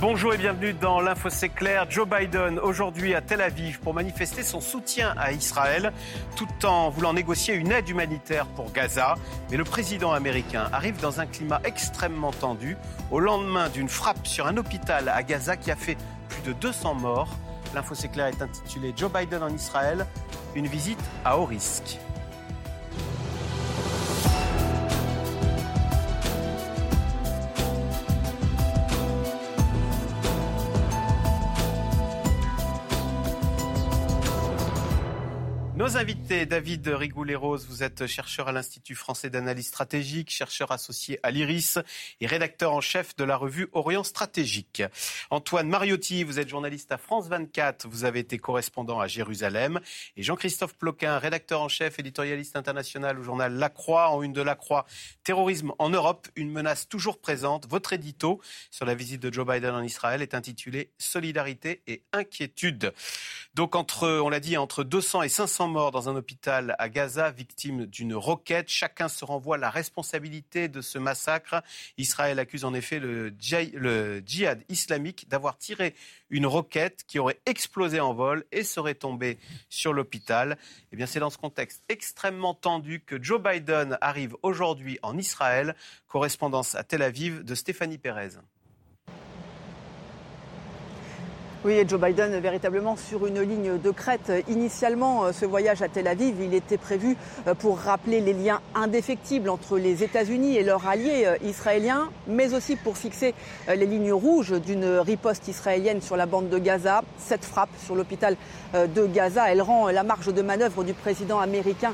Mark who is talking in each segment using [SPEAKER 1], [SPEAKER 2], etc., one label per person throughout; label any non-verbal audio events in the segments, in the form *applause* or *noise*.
[SPEAKER 1] Bonjour et bienvenue dans l'Info C'est clair. Joe Biden aujourd'hui à Tel Aviv pour manifester son soutien à Israël tout en voulant négocier une aide humanitaire pour Gaza. Mais le président américain arrive dans un climat extrêmement tendu au lendemain d'une frappe sur un hôpital à Gaza qui a fait plus de 200 morts. L'Info C'est clair est intitulé Joe Biden en Israël, une visite à haut risque. Nos invités, David Rigoulet-Rose, vous êtes chercheur à l'Institut français d'analyse stratégique, chercheur associé à l'IRIS et rédacteur en chef de la revue Orient Stratégique. Antoine Mariotti, vous êtes journaliste à France 24, vous avez été correspondant à Jérusalem. Et Jean-Christophe Ploquin, rédacteur en chef, éditorialiste international au journal La Croix, en une de La Croix, terrorisme en Europe, une menace toujours présente. Votre édito sur la visite de Joe Biden en Israël est intitulé Solidarité et inquiétude. Donc entre, on l'a dit, entre 200 et 500 morts dans un hôpital à Gaza, victime d'une roquette. Chacun se renvoie la responsabilité de ce massacre. Israël accuse en effet le, djihad islamique d'avoir tiré une roquette qui aurait explosé en vol et serait tombée sur l'hôpital. Eh bien, c'est dans ce contexte extrêmement tendu que Joe Biden arrive aujourd'hui en Israël. Correspondance à Tel Aviv de Stéphanie Pérez.
[SPEAKER 2] Oui, et Joe Biden véritablement sur une ligne de crête. Initialement, euh, ce voyage à Tel Aviv, il était prévu euh, pour rappeler les liens indéfectibles entre les États-Unis et leurs alliés euh, israéliens, mais aussi pour fixer les lignes rouges d'une riposte israélienne sur la bande de Gaza. Cette frappe sur l'hôpital de Gaza, elle rend la marge de manœuvre du président américain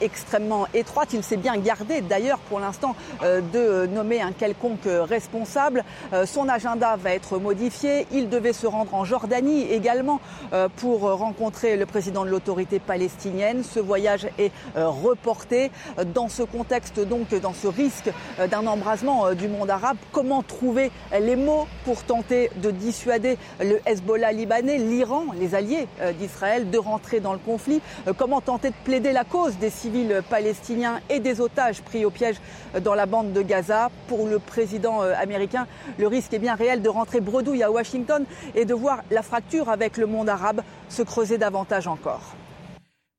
[SPEAKER 2] extrêmement étroite. Il s'est bien gardé d'ailleurs pour l'instant de nommer un quelconque responsable. Son agenda va être modifié. Il devait se rendre en Jordanie également euh, pour rencontrer le président de l'autorité palestinienne. Ce voyage est euh, reporté dans ce contexte, donc dans ce risque euh, d'un embrasement du monde arabe. Comment trouver les mots pour tenter de dissuader le Hezbollah libanais, l'Iran, les alliés d'Israël, de rentrer dans le conflit? Comment tenter de plaider la cause des civils palestiniens et des otages pris au piège dans la bande de Gaza? Pour le président américain, le risque est bien réel de rentrer bredouille à Washington et de voir la fracture avec le monde arabe se creuser davantage encore.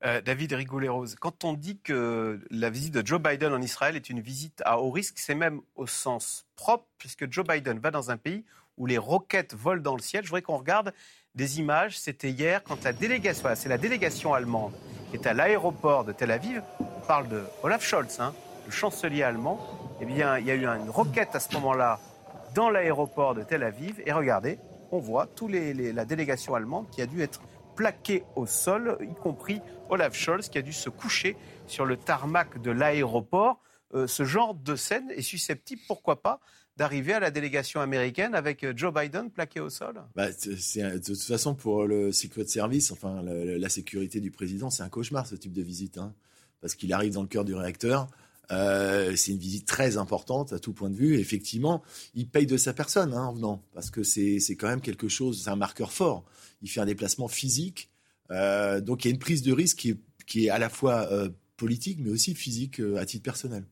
[SPEAKER 1] Euh, David Rigoulet-Rose, quand on dit que la visite de Joe Biden en Israël est une visite à haut risque, c'est même au sens propre, puisque Joe Biden va dans un pays où les roquettes volent dans le ciel. Je voudrais qu'on regarde des images. C'était hier quand la délégation, c'est la délégation allemande qui est à l'aéroport de Tel Aviv. On parle de Olaf Scholz, hein, le chancelier allemand. Eh bien, il y a eu une roquette à ce moment-là dans l'aéroport de Tel Aviv. Et regardez, on voit toute la délégation allemande qui a dû être plaquée au sol, y compris Olaf Scholz qui a dû se coucher sur le tarmac de l'aéroport. Euh, ce genre de scène est susceptible, pourquoi pas, d'arriver à la délégation américaine avec euh, Joe Biden plaqué au sol?
[SPEAKER 3] Bah, De toute façon, pour le Secret Service, enfin la, sécurité du président, c'est un cauchemar ce type de visite. Hein, parce qu'il arrive dans le cœur du réacteur. Euh, c'est une visite très importante à tout point de vue. effectivement, il paye de sa personne hein, en venant, parce que c'est quand même quelque chose, c'est un marqueur fort. Il fait un déplacement physique, euh, donc il y a une prise de risque qui est, qui est à la fois euh, politique, mais aussi physique à titre personnel.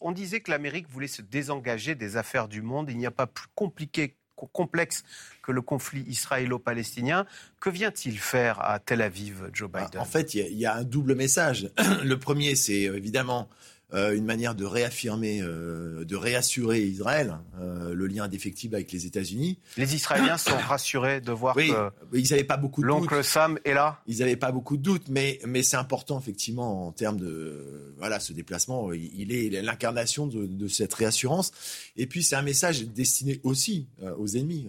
[SPEAKER 1] On disait que l'Amérique voulait se désengager des affaires du monde. Il n'y a pas plus compliqué complexe que le conflit israélo-palestinien. Que vient-il faire à Tel Aviv, Joe bah, Biden?
[SPEAKER 3] En fait, il y, a un double message. *clears throat* Le premier, c'est évidemment euh, une manière de réaffirmer, euh, de réassurer Israël, euh, le lien indéfectible avec les États-Unis.
[SPEAKER 1] Les Israéliens sont rassurés de voir
[SPEAKER 3] oui,
[SPEAKER 1] que
[SPEAKER 3] ils n'avaient pas beaucoup de
[SPEAKER 1] l'oncle Sam est là.
[SPEAKER 3] Ils n'avaient pas beaucoup de doutes, mais, mais c'est important effectivement en termes de voilà ce déplacement. Il est l'incarnation de, de, cette réassurance. Et puis c'est un message destiné aussi aux ennemis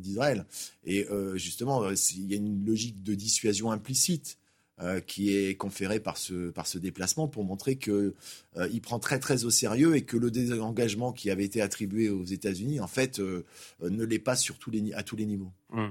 [SPEAKER 3] d'Israël. Et justement, il y a une logique de dissuasion implicite. Euh, qui est conféré par ce, par ce déplacement pour montrer qu'il euh, prend très très au sérieux et que le désengagement qui avait été attribué aux États-Unis, en fait, euh, ne l'est pas à tous les niveaux.
[SPEAKER 1] Hum.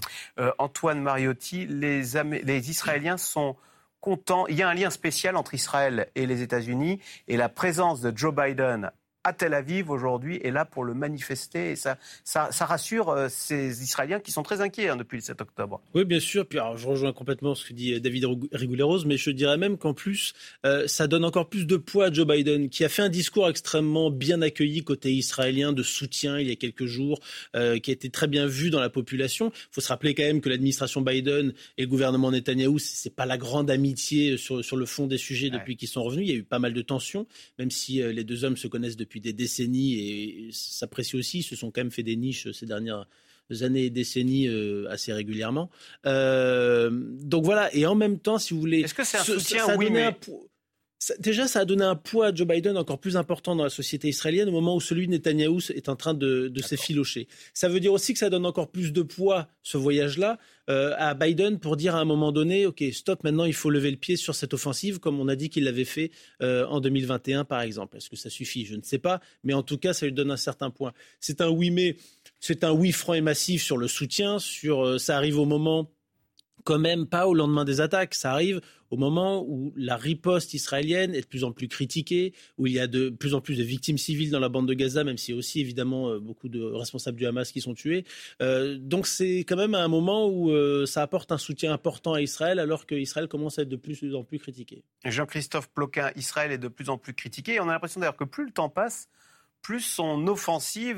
[SPEAKER 1] Antoine Mariotti, les, les Israéliens sont contents. Il y a un lien spécial entre Israël et les États-Unis et la présence de Joe Biden à Tel Aviv aujourd'hui est là pour le manifester. Et ça, ça, rassure euh, ces Israéliens qui sont très inquiets hein, depuis le 7 octobre.
[SPEAKER 4] Oui, bien sûr. Puis je rejoins complètement ce que dit David Rigouleros, mais je dirais même qu'en plus, euh, ça donne encore plus de poids à Joe Biden, qui a fait un discours extrêmement bien accueilli côté israélien de soutien il y a quelques jours, euh, qui a été très bien vu dans la population. Il faut se rappeler quand même que l'administration Biden et le gouvernement Netanyahou, c'est pas la grande amitié sur, sur le fond des sujets depuis qu'ils sont revenus. Il y a eu pas mal de tensions, même si les deux hommes se connaissent depuis depuis des décennies et s'apprécie aussi. Ils se sont quand même fait des niches ces dernières années et décennies euh, assez régulièrement. Euh, donc voilà, et en même temps, si vous voulez...
[SPEAKER 1] Est-ce que c'est un soutien oui, mais...
[SPEAKER 4] Déjà, ça a donné un poids à Joe Biden encore plus important dans la société israélienne au moment où celui de Netanyahou est en train de, de s'effilocher. Ça veut dire aussi que ça donne encore plus de poids, ce voyage-là, euh, à Biden pour dire à un moment donné, OK, stop, maintenant il faut lever le pied sur cette offensive, comme on a dit qu'il l'avait fait euh, en 2021, par exemple. Est-ce que ça suffit? Je ne sais pas, mais en tout cas, ça lui donne un certain point. C'est un oui, mais c'est un oui franc et massif sur le soutien, sur euh, ça arrive au moment quand même pas au lendemain des attaques. Ça arrive au moment où la riposte israélienne est de plus en plus critiquée, où il y a de plus en plus de victimes civiles dans la bande de Gaza, même s'il y a aussi évidemment euh, beaucoup de responsables du Hamas qui sont tués. Euh, donc c'est quand même un moment où euh, ça apporte un soutien important à Israël, alors qu'Israël commence à être de plus en plus critiqué.
[SPEAKER 1] Jean-Christophe Ploquin, Israël est de plus en plus critiqué. on a l'impression d'ailleurs que plus le temps passe, plus son offensive,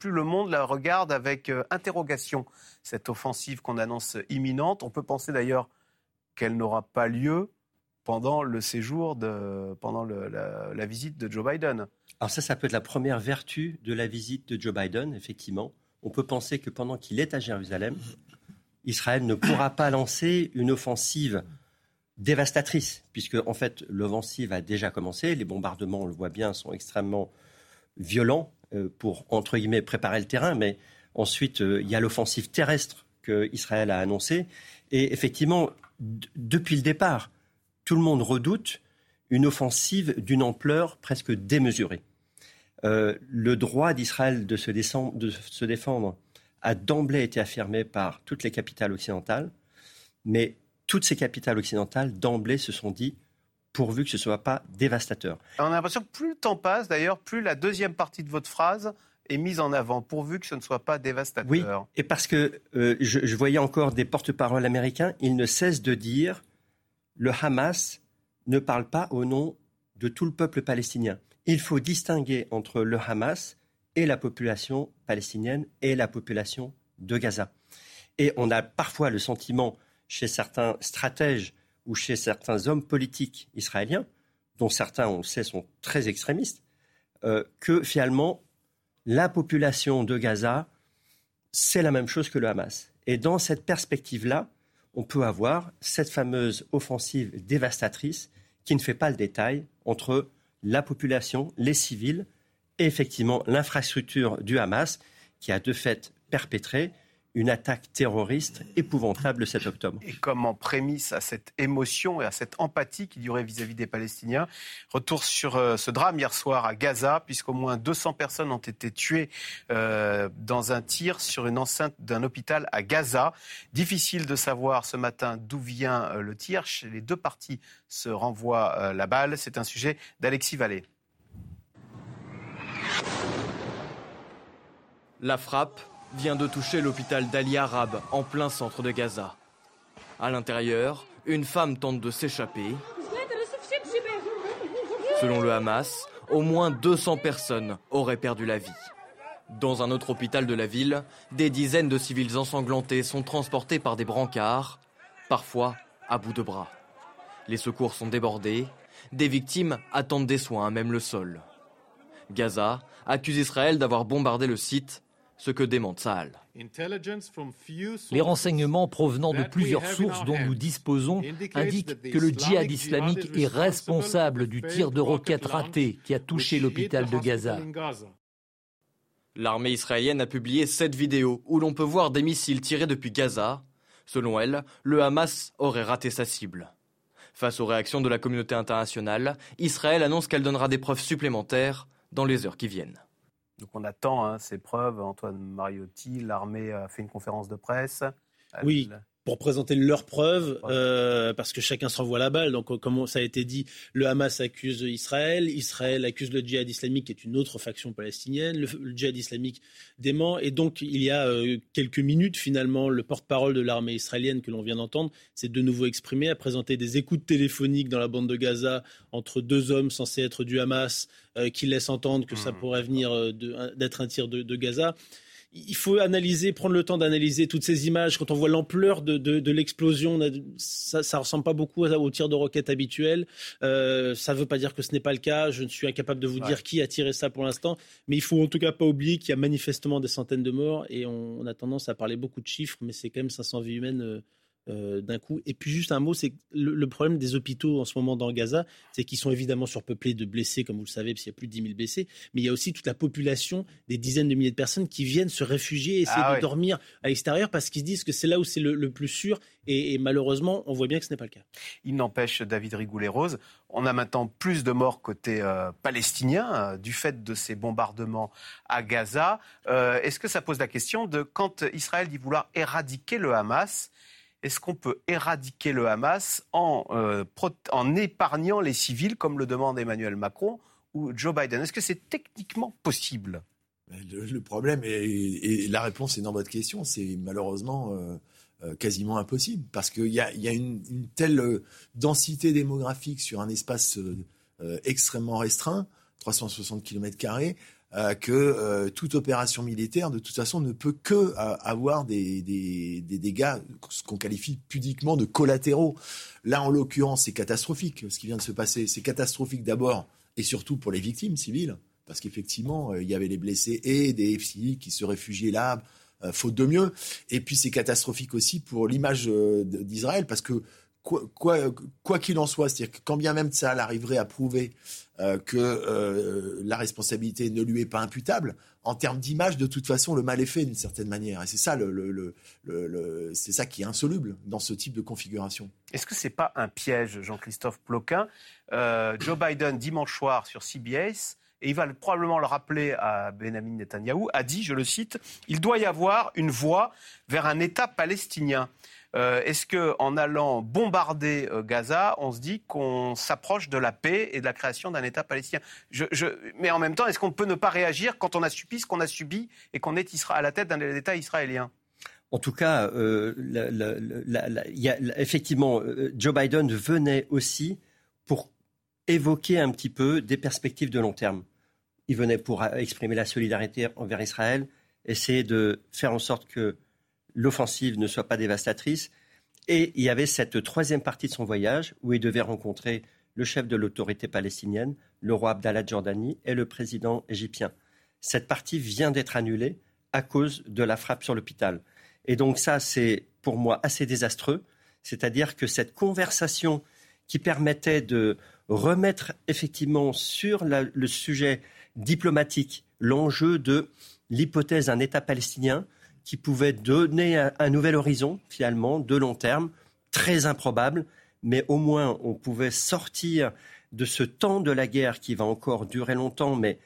[SPEAKER 1] plus le monde la regarde avec interrogation. Cette offensive qu'on annonce imminente. On peut penser d'ailleurs qu'elle n'aura pas lieu pendant le séjour, de, pendant la, visite de Joe Biden.
[SPEAKER 5] Alors ça, ça peut être la première vertu de la visite de Joe Biden, effectivement. On peut penser que pendant qu'il est à Jérusalem, Israël ne pourra pas lancer une offensive dévastatrice, puisque en fait l'offensive a déjà commencé. Les bombardements, on le voit bien, sont extrêmement violents euh, pour entre guillemets préparer le terrain, mais ensuite euh, il y a l'offensive terrestre que Israël a annoncée. Et effectivement, depuis le départ, tout le monde redoute une offensive d'une ampleur presque démesurée. Euh, le droit d'Israël de, de, se défendre a d'emblée été affirmé par toutes les capitales occidentales, mais toutes ces capitales occidentales d'emblée se sont dit pourvu que ce ne soit pas dévastateur.
[SPEAKER 1] On a l'impression que plus le temps passe, d'ailleurs, plus la deuxième partie de votre phrase est mise en avant, pourvu que ce ne soit pas dévastateur.
[SPEAKER 5] Oui, et parce que euh, je, voyais encore des porte-paroles américains, ils ne cessent de dire le Hamas ne parle pas au nom de tout le peuple palestinien. Il faut distinguer entre le Hamas et la population palestinienne et la population de Gaza. Et on a parfois le sentiment chez certains stratèges ou chez certains hommes politiques israéliens, dont certains, on le sait, sont très extrémistes, euh, que finalement, la population de Gaza, c'est la même chose que le Hamas. Et dans cette perspective-là, on peut avoir cette fameuse offensive dévastatrice qui ne fait pas le détail entre la population, les civils et effectivement l'infrastructure du Hamas qui a de fait perpétré une attaque terroriste épouvantable le 7 octobre.
[SPEAKER 1] Et comme en prémisse à cette émotion et à cette empathie qui durait vis-à-vis des Palestiniens, retour sur euh, ce drame hier soir à Gaza, puisqu'au moins 200 personnes ont été tuées euh, dans un tir sur une enceinte d'un hôpital à Gaza. Difficile de savoir ce matin d'où vient euh, le tir. Chez les deux parties se renvoie la balle. C'est un sujet d'Alexis Vallée.
[SPEAKER 6] La frappe vient de toucher l'hôpital d'Ali Arab en plein centre de Gaza. À l'intérieur, une femme tente de s'échapper. Selon le Hamas, au moins 200 personnes auraient perdu la vie. Dans un autre hôpital de la ville, des dizaines de civils ensanglantés sont transportés par des brancards, parfois à bout de bras. Les secours sont débordés, des victimes attendent des soins même le sol. Gaza accuse Israël d'avoir bombardé le site ce que démente Saal.
[SPEAKER 7] Les renseignements provenant de plusieurs sources dont nous disposons indiquent que le djihad islamique est responsable du tir de roquettes raté qui a touché l'hôpital de Gaza.
[SPEAKER 6] L'armée israélienne a publié cette vidéo où l'on peut voir des missiles tirés depuis Gaza. Selon elle, le Hamas aurait raté sa cible. Face aux réactions de la communauté internationale, Israël annonce qu'elle donnera des preuves supplémentaires dans les heures qui viennent.
[SPEAKER 1] Donc on attend hein, ces preuves. Antoine Mariotti, l'armée a fait une conférence de presse.
[SPEAKER 4] Oui, pour présenter leurs preuves, euh, parce que chacun s'envoie la balle. Donc, comme ça a été dit, le Hamas accuse Israël, Israël accuse le djihad islamique, qui est une autre faction palestinienne, le, djihad islamique dément. Et donc, il y a euh, quelques minutes, finalement, le porte-parole de l'armée israélienne que l'on vient d'entendre s'est de nouveau exprimé, a présenté des écoutes téléphoniques dans la bande de Gaza entre deux hommes censés être du Hamas, euh, qui laissent entendre que ça mmh. pourrait venir d'être un tir de, de Gaza il faut analyser, prendre le temps d'analyser toutes ces images. Quand on voit l'ampleur de, l'explosion, ça, ne ressemble pas beaucoup au tir de roquette habituel. Euh, ça ne veut pas dire que ce n'est pas le cas. Je ne suis incapable de vous dire qui a tiré ça pour l'instant, mais il faut en tout cas pas oublier qu'il y a manifestement des centaines de morts et on, a tendance à parler beaucoup de chiffres, mais c'est quand même 500 vies humaines. Euh, euh, d'un coup. Et puis juste un mot, c'est le, problème des hôpitaux en ce moment dans Gaza, c'est qu'ils sont évidemment surpeuplés de blessés, comme vous le savez, parce qu'il y a plus de 10 000 blessés, mais il y a aussi toute la population, des dizaines de milliers de personnes qui viennent se réfugier, essayer ah de dormir à l'extérieur parce qu'ils disent que c'est là où c'est le, plus sûr. Et, malheureusement, on voit bien que ce n'est pas le cas.
[SPEAKER 1] Il n'empêche, David Rigoulet-Rose, on a maintenant plus de morts côté euh, palestinien euh, du fait de ces bombardements à Gaza. Est-ce que ça pose la question de quand Israël dit vouloir éradiquer le Hamas est-ce qu'on peut éradiquer le Hamas euh, en, épargnant les civils, comme le demande Emmanuel Macron ou Joe Biden? Est-ce que c'est techniquement possible?
[SPEAKER 3] Le, problème, et, la réponse est dans votre question, c'est malheureusement euh, euh, quasiment impossible, parce qu'il y a, une, telle densité démographique sur un espace extrêmement restreint, 360 km euh, que euh, toute opération militaire, de toute façon, ne peut que euh, avoir des, des, des, dégâts, ce qu'on qualifie pudiquement de collatéraux. Là, en l'occurrence, c'est catastrophique ce qui vient de se passer. C'est catastrophique d'abord et surtout pour les victimes civiles, parce qu'effectivement, il y avait les blessés et des FCI qui se réfugiaient là, faute de mieux. Et puis, c'est catastrophique aussi pour l'image d'Israël, parce que quoi qu'il en soit, c'est-à-dire que quand bien même ça arriverait à prouver euh, que euh, la responsabilité ne lui est pas imputable, en termes d'image, de toute façon, le mal est fait d'une certaine manière. Et c'est ça, c'est ça qui est insoluble dans ce type de configuration.
[SPEAKER 1] Est-ce que c'est pas un piège, Jean-Christophe Ploquin euh, Joe Biden, dimanche soir sur CBS, et il va probablement le rappeler à Benjamin Netanyahou, a dit, je le cite, il doit y avoir une voie vers un État palestinien. Euh, est-ce qu'en allant bombarder euh, Gaza, on se dit qu'on s'approche de la paix et de la création d'un État palestinien? Mais en même temps, est-ce qu'on peut ne pas réagir quand on a subi ce qu'on a subi et qu'on est à la tête d'un État israélien?
[SPEAKER 5] En tout cas, euh, effectivement, Joe Biden venait aussi pour évoquer un petit peu des perspectives de long terme. Il venait pour exprimer la solidarité envers Israël, essayer de faire en sorte que l'offensive ne soit pas dévastatrice. Et il y avait cette troisième partie de son voyage où il devait rencontrer le chef de l'autorité palestinienne, le roi Abdallah de Jordanie et le président égyptien. Cette partie vient d'être annulée à cause de la frappe sur l'hôpital. Et donc ça, c'est pour moi assez désastreux. C'est-à-dire que cette conversation qui permettait de remettre effectivement sur le sujet diplomatique l'enjeu de l'hypothèse d'un État palestinien, qui pouvait donner un, nouvel horizon, finalement, de long terme, très improbable, mais au moins on pouvait sortir de ce temps de la guerre qui va encore durer longtemps, mais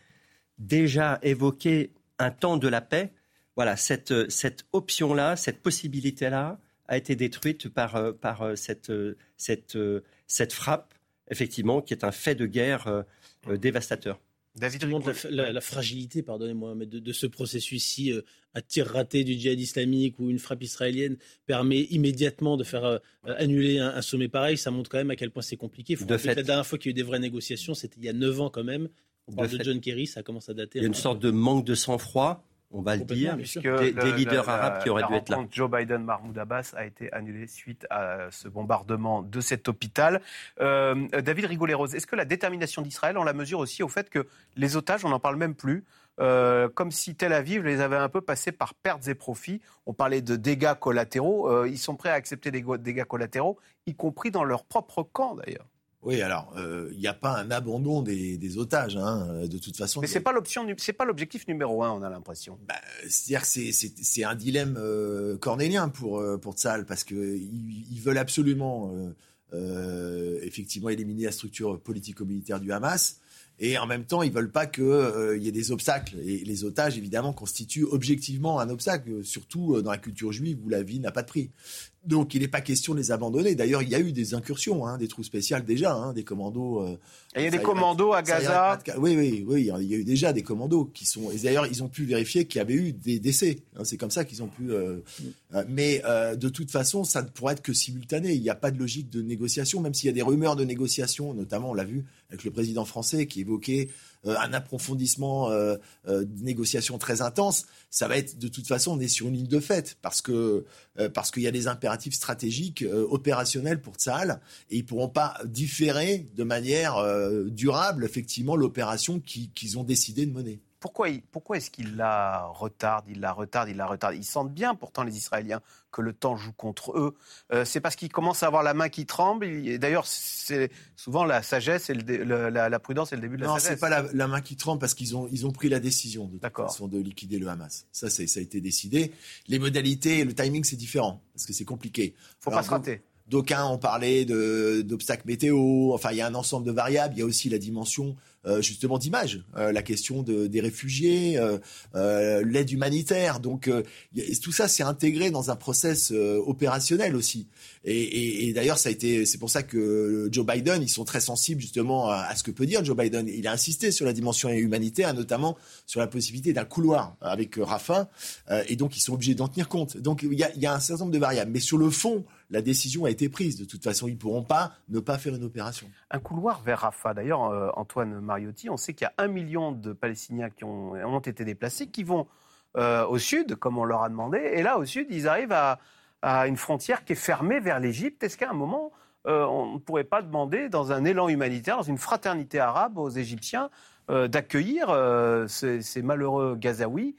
[SPEAKER 5] déjà évoquer un temps de la paix. Voilà, cette, cette option-là, cette possibilité-là a été détruite par, euh, par euh, cette, euh, cette, cette frappe, effectivement, qui est un fait de guerre dévastateur.
[SPEAKER 4] David la, la, fragilité, pardonnez-moi, mais de, ce processus-ci, euh, un tir raté du djihad islamique ou une frappe israélienne permet immédiatement de faire euh, annuler un, sommet pareil, ça montre quand même à quel point c'est compliqué. Faut de fait, la dernière fois qu'il y a eu des vraies négociations, c'était il y a 9 ans quand même. On parle de, John Kerry, ça commence à dater.
[SPEAKER 5] Il y a une sorte de manque de sang-froid on va le dire, des, des leaders arabes qui auraient dû être là.
[SPEAKER 1] Joe Biden-Mahmoud Abbas a été annulé suite à ce bombardement de cet hôpital. Euh, David Rigoleros, est-ce que la détermination d'Israël, on la mesure aussi au fait que les otages, on n'en parle même plus euh, comme si Tel Aviv les avait un peu passés par pertes et profits? On parlait de dégâts collatéraux. Euh, ils sont prêts à accepter des dégâts collatéraux, y compris dans leur propre camp d'ailleurs.
[SPEAKER 3] Oui, alors il euh, n'y a pas un abandon des, otages, hein, de toute façon.
[SPEAKER 1] Mais c'est pas l'option, c'est pas l'objectif numéro un, on a l'impression.
[SPEAKER 3] Bah, c'est-à-dire que c'est un dilemme euh, cornélien pour euh, pour Tsal parce que ils, veulent absolument effectivement éliminer la structure politico-militaire du Hamas. Et en même temps, ils veulent pas qu'il y ait des obstacles. Et les otages, évidemment, constituent objectivement un obstacle, surtout dans la culture juive où la vie n'a pas de prix. Donc il n'est pas question de les abandonner. D'ailleurs, il y a eu des incursions, hein, des trous spéciales déjà, hein, des commandos. Euh,
[SPEAKER 1] il y a des commandos à Gaza.
[SPEAKER 3] Oui, oui, oui. Il y a eu déjà des commandos qui sont. Et d'ailleurs, ils ont pu vérifier qu'il y avait eu des décès. Hein, c'est comme ça qu'ils ont pu. Euh, euh, mais de toute façon, ça ne pourrait être que simultané. Il n'y a pas de logique de négociation, même s'il y a des rumeurs de négociation. Notamment, on l'a vu avec le président français qui évoquait un approfondissement euh, euh, de négociations très intense, ça va être de toute façon, on est sur une ligne de fait parce que parce qu'il y a des impératifs stratégiques opérationnels pour Tsahal et ils pourront pas différer de manière durable effectivement l'opération qu'ils ont décidé de mener
[SPEAKER 1] pourquoi, pourquoi est-ce qu'il la retarde, il la retarde, il la retarde? Ils sentent bien pourtant les Israéliens que le temps joue contre eux. Euh, c'est parce qu'ils commencent à avoir la main qui tremble. D'ailleurs, c'est souvent la sagesse et la, prudence et le début de la sagesse.
[SPEAKER 3] Non, c'est pas la, main qui tremble parce qu'ils ont, ils ont pris la décision de, façon, de liquider le Hamas. Ça, ça a été décidé. Les modalités et le timing, c'est différent parce que c'est compliqué.
[SPEAKER 1] Faut pas se rater.
[SPEAKER 3] D'aucuns ont parlé d'obstacles météo. Enfin, il y a un ensemble de variables. Il y a aussi la dimension justement d'image, euh, la question de, des réfugiés, euh, l'aide humanitaire. Donc tout ça c'est intégré dans un process opérationnel aussi. Et, et, et d'ailleurs ça a été, c'est pour ça que Joe Biden, ils sont très sensibles justement à, ce que peut dire Joe Biden. Il a insisté sur la dimension humanitaire, notamment sur la possibilité d'un couloir avec Rafah, et donc ils sont obligés d'en tenir compte. Donc il y a, y a un certain nombre de variables, mais sur le fond, la décision a été prise. De toute façon, ils ne pourront pas ne pas faire une opération.
[SPEAKER 1] Un couloir vers Rafah. D'ailleurs, Antoine Mariotti, on sait qu'il y a un million de Palestiniens qui ont, ont été déplacés, qui vont euh, au sud, comme on leur a demandé. Et là, au sud, ils arrivent à, une frontière qui est fermée vers l'Égypte. Est-ce qu'à un moment, euh, on ne pourrait pas demander, dans un élan humanitaire, dans une fraternité arabe, aux Égyptiens euh, d'accueillir ces, ces, malheureux Gazaouis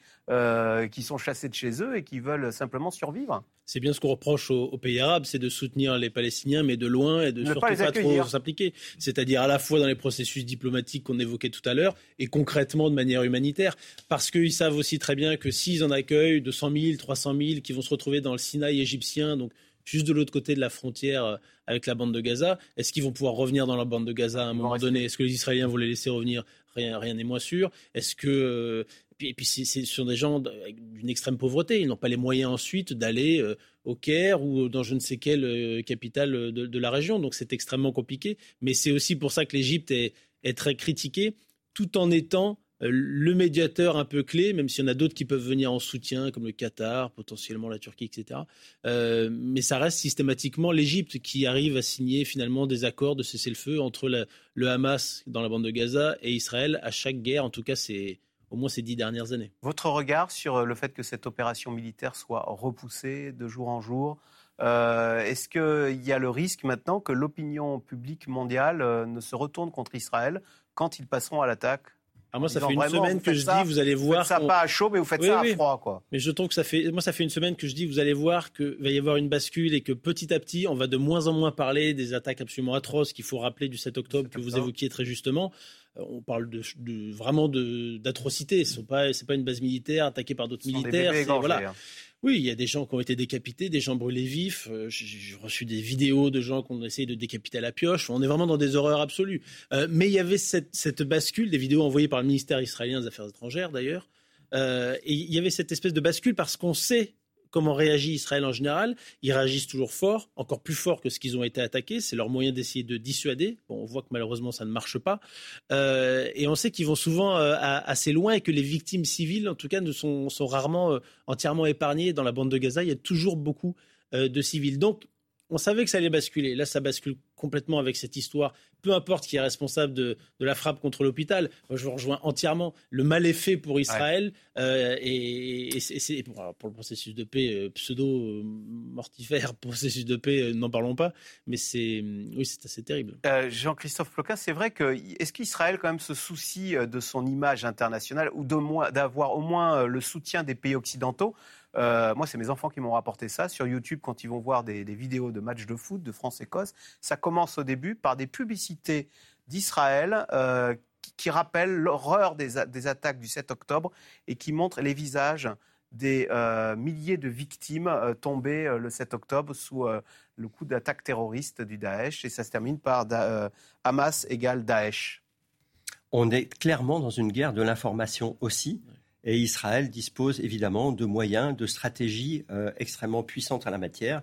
[SPEAKER 1] qui sont chassés de chez eux et qui veulent simplement survivre.
[SPEAKER 4] C'est bien ce qu'on reproche aux, pays arabes, c'est de soutenir les Palestiniens, mais de loin et de ne surtout pas, trop s'impliquer. C'est-à-dire à la fois dans les processus diplomatiques qu'on évoquait tout à l'heure et concrètement de manière humanitaire, parce qu'ils savent aussi très bien que s'ils en accueillent 200 000, 300 000 qui vont se retrouver dans le Sinaï égyptien, donc juste de l'autre côté de la frontière euh, avec la bande de Gaza, est-ce qu'ils vont pouvoir revenir dans la bande de Gaza à un moment donné? Est-ce que les Israéliens vont les laisser revenir Rien, n'est moins sûr. Est-ce que euh, et puis, ce sont des gens d'une extrême pauvreté. Ils n'ont pas les moyens ensuite d'aller euh, au Caire ou dans je ne sais quelle euh, capitale de, la région. Donc c'est extrêmement compliqué. Mais c'est aussi pour ça que l'Égypte est, très critiquée, tout en étant le médiateur un peu clé, même s'il y en a d'autres qui peuvent venir en soutien, comme le Qatar, potentiellement la Turquie, etc. mais ça reste systématiquement l'Égypte qui arrive à signer finalement des accords de cessez-le-feu entre le Hamas dans la bande de Gaza et Israël à chaque guerre. En tout cas, c'est au moins ces dix dernières années.
[SPEAKER 1] Votre regard sur euh, le fait que cette opération militaire soit repoussée de jour en jour euh, Est-ce qu'il y a le risque maintenant que l'opinion publique mondiale euh, ne se retourne contre Israël quand ils passeront à l'attaque?
[SPEAKER 4] Ah, moi, ça fait une semaine que je dis, vous allez voir.
[SPEAKER 1] Vous faites ça pas à chaud, mais vous faites ça à froid, quoi.
[SPEAKER 4] Mais je trouve que ça fait, moi, ça fait une semaine que je dis, vous allez voir qu'il va y avoir une bascule et que petit à petit, on va de moins en moins parler des attaques absolument atroces qu'il faut rappeler du 7 octobre que vous évoquiez très justement. Euh, on parle de, de vraiment d'atrocités. Ce n'est pas, pas une base militaire attaquée par d'autres militaires. Voilà. Hein. Oui, il y a des gens qui ont été décapités, des gens brûlés vifs. Euh, j'ai reçu des vidéos de gens qu'on essayé de décapiter à la pioche. On est vraiment dans des horreurs absolues. Euh, mais il y avait cette, bascule, des vidéos envoyées par le ministère israélien des Affaires étrangères d'ailleurs. et il y avait cette espèce de bascule parce qu'on sait Comment réagit Israël en général Ils réagissent toujours fort, encore plus fort que ce qu'ils ont été attaqués. C'est leur moyen d'essayer de dissuader. Bon, on voit que malheureusement ça ne marche pas. Euh, et on sait qu'ils vont souvent euh, assez loin et que les victimes civiles, en tout cas, ne sont, rarement euh, entièrement épargnées. Dans la bande de Gaza, il y a toujours beaucoup de civils. Donc, on savait que ça allait basculer. Là, ça bascule complètement avec cette histoire. Peu importe qui est responsable de, la frappe contre l'hôpital, je vous rejoins entièrement. Le mal est fait pour Israël euh, et, c'est pour, le processus de paix euh, pseudo mortifère, *laughs* processus de paix, euh, n'en parlons pas. Mais c'est oui, c'est assez terrible.
[SPEAKER 1] Jean-Christophe Ploquin, c'est vrai que est-ce qu'Israël quand même se soucie de son image internationale ou d'avoir au moins le soutien des pays occidentaux euh, moi, c'est mes enfants qui m'ont rapporté ça sur YouTube quand ils vont voir des, vidéos de matchs de foot de France-Écosse. Ça commence au début par des publicités d'Israël euh, qui, rappellent l'horreur des, attaques du 7 octobre et qui montrent les visages des euh, milliers de victimes tombées le 7 octobre sous le coup d'attaque terroriste du Daesh. Et ça se termine par Hamas égale Daesh.
[SPEAKER 5] On est clairement dans une guerre de l'information aussi. Et Israël dispose évidemment de moyens, de stratégies euh, extrêmement puissantes à la matière.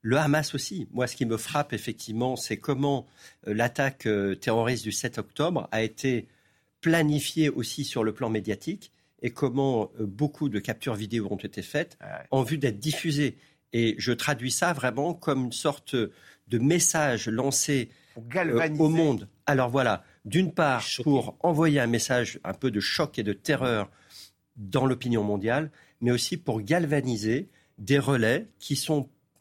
[SPEAKER 5] Le Hamas aussi. Moi, ce qui me frappe effectivement, c'est comment euh, l'attaque euh, terroriste du 7 octobre a été planifiée aussi sur le plan médiatique et comment beaucoup de captures vidéo ont été faites en vue d'être diffusées. Et je traduis ça vraiment comme une sorte de message lancé au monde. Alors voilà, d'une part, pour envoyer un message un peu de choc et de terreur dans l'opinion mondiale, mais aussi pour galvaniser des relais qui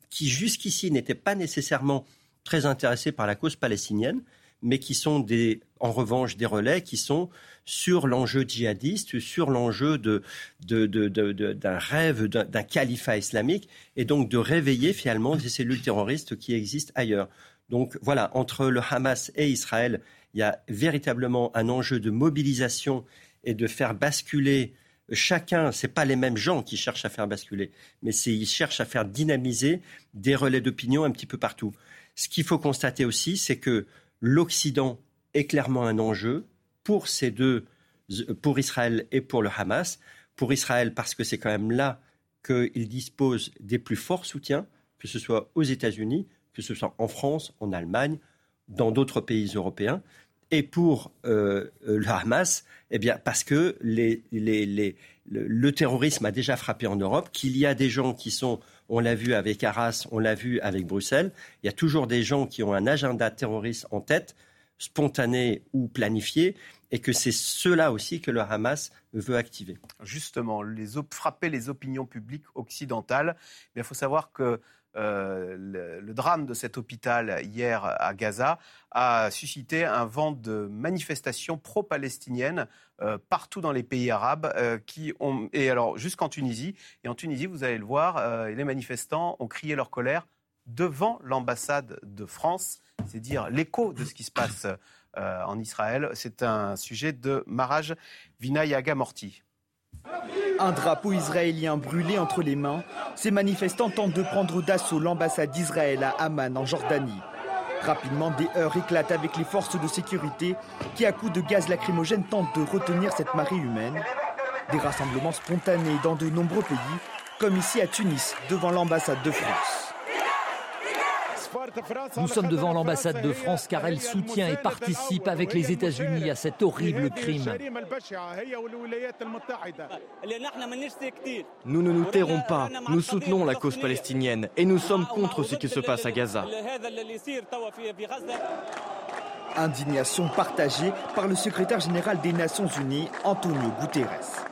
[SPEAKER 5] qui jusqu'ici n'étaient pas nécessairement très intéressés par la cause palestinienne, mais qui sont des, en revanche des relais qui sont sur l'enjeu djihadiste, sur l'enjeu de, d'un rêve d'un califat islamique, et donc de réveiller finalement des cellules terroristes qui existent ailleurs. Donc voilà, entre le Hamas et Israël, il y a véritablement un enjeu de mobilisation et de faire basculer chacun, ce pas les mêmes gens qui cherchent à faire basculer, mais ils cherchent à faire dynamiser des relais d'opinion un petit peu partout. Ce qu'il faut constater aussi, c'est que l'Occident est clairement un enjeu pour ces deux, pour Israël et pour le Hamas. Pour Israël, parce que c'est quand même là qu'il dispose des plus forts soutiens, que ce soit aux États-Unis, que ce soit en France, en Allemagne, dans d'autres pays européens. Et pour euh, euh, le Hamas, eh bien, parce que le, terrorisme a déjà frappé en Europe, qu'il y a des gens qui sont, on l'a vu avec Arras, on l'a vu avec Bruxelles, il y a toujours des gens qui ont un agenda terroriste en tête, spontané ou planifié, et que c'est cela aussi que le Hamas veut activer.
[SPEAKER 1] Justement, frapper les opinions publiques occidentales, il faut savoir que euh, le, drame de cet hôpital hier à Gaza a suscité un vent de manifestations pro-palestiniennes euh, partout dans les pays arabes euh, et alors jusqu'en Tunisie. Et en Tunisie vous allez le voir les manifestants ont crié leur colère devant l'ambassade de France. C'est dire l'écho de ce qui se passe en Israël. C'est un sujet de Maraj Vinayaga Morti
[SPEAKER 8] un drapeau israélien brûlé entre les mains, ces manifestants tentent de prendre d'assaut l'ambassade d'Israël à Amman en Jordanie. Rapidement, des heurts éclatent avec les forces de sécurité qui, à coups de gaz lacrymogène, tentent de retenir cette marée humaine. Des rassemblements spontanés dans de nombreux pays, comme ici à Tunis, devant l'ambassade de France.
[SPEAKER 7] Nous sommes devant l'ambassade de France car elle soutient et participe avec les États-Unis à cet horrible crime.
[SPEAKER 6] Nous ne nous tairons pas. Nous soutenons la cause palestinienne et nous sommes contre ce qui se passe à Gaza.
[SPEAKER 8] Indignation partagée par le secrétaire général des Nations Unies, Antonio Guterres.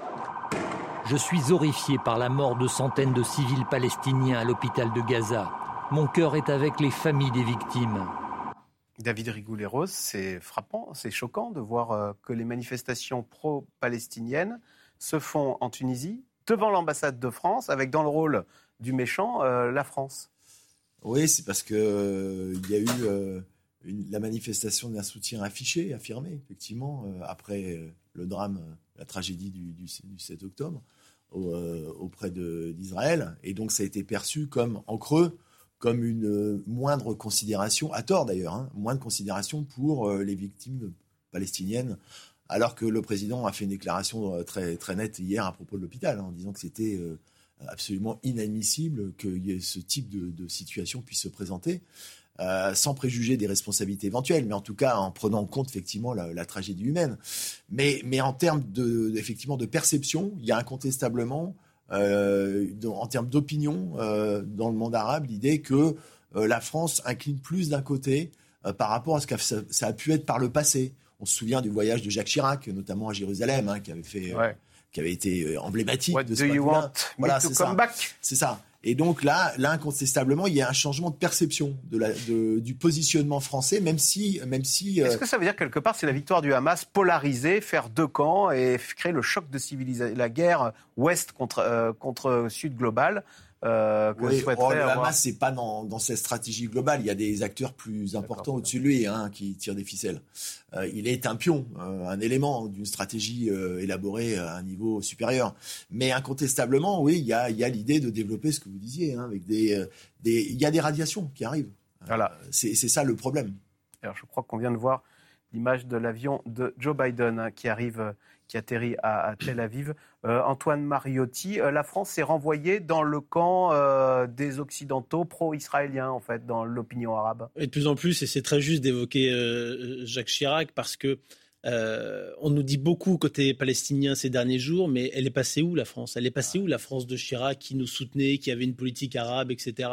[SPEAKER 7] Je suis horrifié par la mort de centaines de civils palestiniens à l'hôpital de Gaza. Mon cœur est avec les familles des victimes.
[SPEAKER 1] David Rigouleros, c'est frappant, c'est choquant de voir euh, que les manifestations pro-palestiniennes se font en Tunisie, devant l'ambassade de France, avec dans le rôle du méchant euh, la France.
[SPEAKER 3] Oui, c'est parce qu'il euh, y a eu la manifestation d'un soutien affiché, affirmé, effectivement, après le drame, la tragédie du, 7 octobre auprès d'Israël. Et donc ça a été perçu comme en creux comme une euh, moindre considération, à tort d'ailleurs, hein, moindre considération pour euh, les victimes palestiniennes, alors que le président a fait une déclaration euh, très, très nette hier à propos de l'hôpital, hein, en disant que c'était absolument inadmissible que ce type de, situation puisse se présenter. sans préjuger des responsabilités éventuelles, mais en tout cas en prenant en compte effectivement la, tragédie humaine. Mais, mais en termes de, effectivement de perception, il y a incontestablement euh, en termes d'opinion euh, dans le monde arabe, l'idée que euh, la France incline plus d'un côté par rapport à ce que ça, a pu être par le passé. On se souvient du voyage de Jacques Chirac, notamment à Jérusalem, hein, qui avait fait, qui avait été emblématique de ce point
[SPEAKER 1] Voilà, c'est ça.
[SPEAKER 3] C'est ça. Et donc là, là, incontestablement, il y a un changement de perception du positionnement français, même si, même si.
[SPEAKER 1] Est-ce que ça veut dire quelque part c'est la victoire du Hamas polarisée, faire deux camps et créer le choc de civilisation, la guerre Ouest contre euh, contre Sud global
[SPEAKER 3] euh, que oui, oh, le Hamas, c'est pas dans, dans, cette stratégie globale. Il y a des acteurs plus importants au-dessus de lui hein, qui tirent des ficelles. Euh, il est un pion, euh, un élément d'une stratégie euh, élaborée à un niveau supérieur. Mais incontestablement, oui, il y a, il y a l'idée de développer ce que vous disiez, hein, avec des, des, il y a des radiations qui arrivent. Voilà. C'est ça le problème.
[SPEAKER 1] Alors, je crois qu'on vient de voir l'image de l'avion de Joe Biden hein, qui arrive qui atterrit à, Tel Aviv. Euh, Antoine Mariotti, euh, la France est renvoyée dans le camp euh, des Occidentaux pro-israéliens, en fait, dans l'opinion arabe.
[SPEAKER 4] Et de plus en plus, et c'est très juste d'évoquer Jacques Chirac, parce que on nous dit beaucoup côté palestinien ces derniers jours, mais elle est passée où la France? Elle est passée où la France de Chirac qui nous soutenait, qui avait une politique arabe, etc.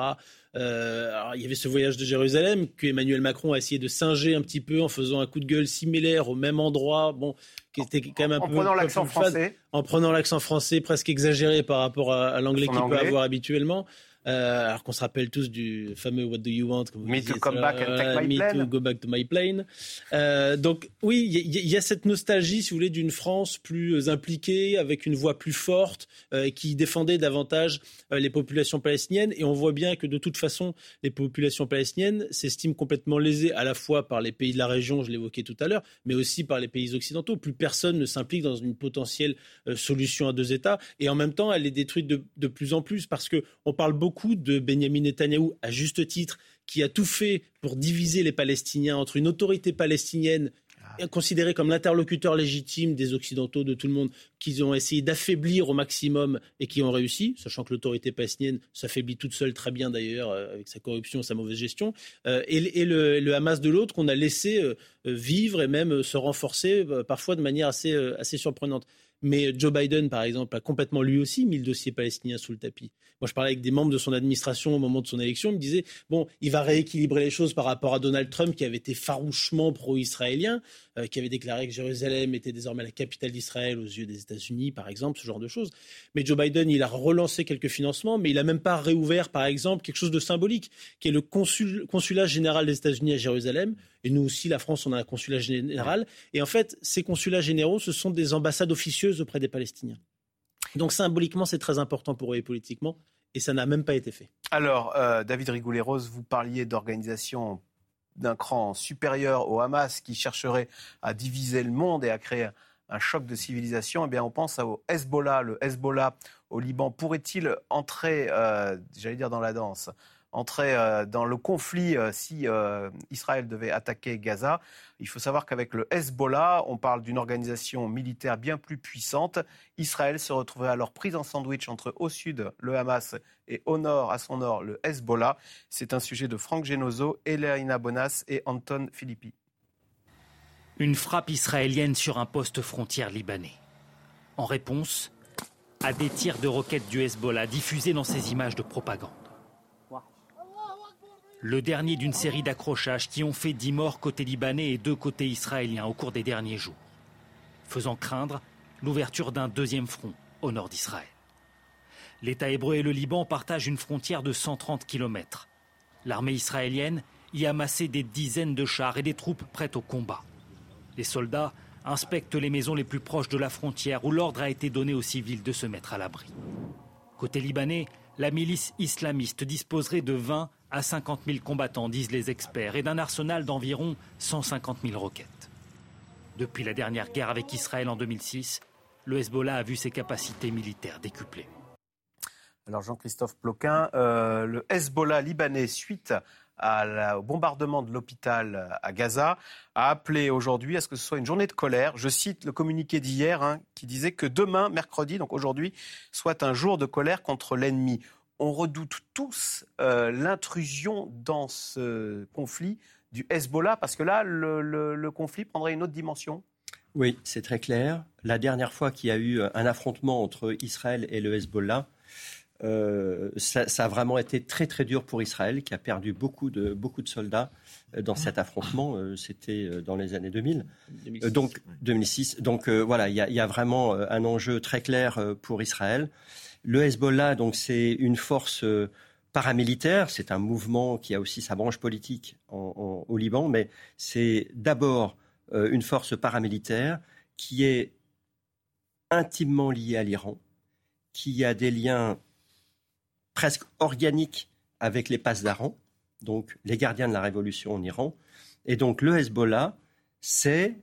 [SPEAKER 4] alors, il y avait ce voyage de Jérusalem que Emmanuel Macron a essayé de singer un petit peu en faisant un coup de gueule similaire au même endroit. Bon, qui était quand même un
[SPEAKER 1] en
[SPEAKER 4] peu.
[SPEAKER 1] Prenant l'accent français.
[SPEAKER 4] En prenant l'accent français presque exagéré par rapport à, l'anglais qu'il peut avoir habituellement. Euh, alors qu'on se rappelle tous du fameux What do you want
[SPEAKER 1] Me to come back and take my plane.
[SPEAKER 4] Me to go back to my plane. Euh, donc oui, il y, a cette nostalgie, si vous voulez, d'une France plus impliquée, avec une voix plus forte, euh, qui défendait davantage les populations palestiniennes. Et on voit bien que de toute façon, les populations palestiniennes s'estiment complètement lésées à la fois par les pays de la région, je l'évoquais tout à l'heure, mais aussi par les pays occidentaux. Plus personne ne s'implique dans une potentielle solution à deux États. Et en même temps, elle est détruite de, de plus en plus parce que on parle beaucoup beaucoup de Benjamin Netanyahou, à juste titre, qui a tout fait pour diviser les Palestiniens entre une autorité palestinienne ah. considérée comme l'interlocuteur légitime des Occidentaux, de tout le monde, qu'ils ont essayé d'affaiblir au maximum et qui ont réussi, sachant que l'autorité palestinienne s'affaiblit toute seule très bien d'ailleurs euh, avec sa corruption, sa mauvaise gestion, euh, et, le, Hamas de l'autre qu'on a laissé euh, vivre et même se renforcer parfois de manière assez, assez surprenante. Mais Joe Biden, par exemple, a complètement lui aussi mis le dossier palestinien sous le tapis. Moi, je parlais avec des membres de son administration au moment de son élection. Il me disait, bon, il va rééquilibrer les choses par rapport à Donald Trump, qui avait été farouchement pro-israélien, euh, qui avait déclaré que Jérusalem était désormais la capitale d'Israël aux yeux des États-Unis, par exemple, ce genre de choses. Mais Joe Biden, il a relancé quelques financements, mais il n'a même pas réouvert, par exemple, quelque chose de symbolique, qui est le consulat général des États-Unis à Jérusalem. Et nous aussi, la France, on a un consulat général. Et en fait, ces consulats généraux, ce sont des ambassades officieuses auprès des Palestiniens. Donc symboliquement, c'est très important pour eux et politiquement, et ça n'a même pas été fait.
[SPEAKER 1] Alors, euh, David Rigoulet-Rose, vous parliez d'organisation d'un cran supérieur au Hamas qui chercherait à diviser le monde et à créer un choc de civilisation. Eh bien, on pense au Hezbollah. Le Hezbollah au Liban pourrait-il entrer, euh, j'allais dire, dans la danse? Entrer euh, dans le conflit euh, si euh, Israël devait attaquer Gaza. Il faut savoir qu'avec le Hezbollah, on parle d'une organisation militaire bien plus puissante. Israël se retrouverait alors prise en sandwich entre au sud le Hamas et au nord, à son nord, le Hezbollah. C'est un sujet de Franck Genozo, Eleina Bonas et Anton Philippi.
[SPEAKER 9] Une frappe israélienne sur un poste frontière libanais. En réponse à des tirs de roquettes du Hezbollah diffusés dans ces images de propagande le dernier d'une série d'accrochages qui ont fait 10 morts côté libanais et deux côtés israéliens au cours des derniers jours, faisant craindre l'ouverture d'un deuxième front au nord d'Israël. L'État hébreu et le Liban partagent une frontière de 130 km. L'armée israélienne y a des dizaines de chars et des troupes prêtes au combat. Les soldats inspectent les maisons les plus proches de la frontière où l'ordre a été donné aux civils de se mettre à l'abri. Côté libanais, la milice islamiste disposerait de 20 à 50 000 combattants, disent les experts, et d'un arsenal d'environ 150 000 roquettes. Depuis la dernière guerre avec Israël en 2006, le Hezbollah a vu ses capacités militaires décuplées.
[SPEAKER 1] Alors Jean-Christophe Ploquin, euh, le Hezbollah libanais, suite au bombardement de l'hôpital à Gaza, a appelé aujourd'hui à ce que ce soit une journée de colère. Je cite le communiqué d'hier hein, qui disait que demain, mercredi, donc aujourd'hui, soit un jour de colère contre l'ennemi. On redoute tous euh, l'intrusion dans ce conflit du Hezbollah parce que là, le conflit prendrait une autre dimension.
[SPEAKER 5] Oui, c'est très clair. La dernière fois qu'il y a eu un affrontement entre Israël et le Hezbollah, euh, ça, a vraiment été très très dur pour Israël, qui a perdu beaucoup de, beaucoup de soldats euh, dans cet affrontement. Euh, c'était dans les années 2000. 2006, donc 2006. Donc voilà, il y, y, a vraiment un enjeu très clair pour Israël. Le Hezbollah, donc c'est une force paramilitaire. C'est un mouvement qui a aussi sa branche politique au Liban, mais c'est d'abord une force paramilitaire qui est intimement liée à l'Iran, qui a des liens presque organique avec les d'Aran, donc les gardiens de la révolution en Iran. Et donc le Hezbollah, c'est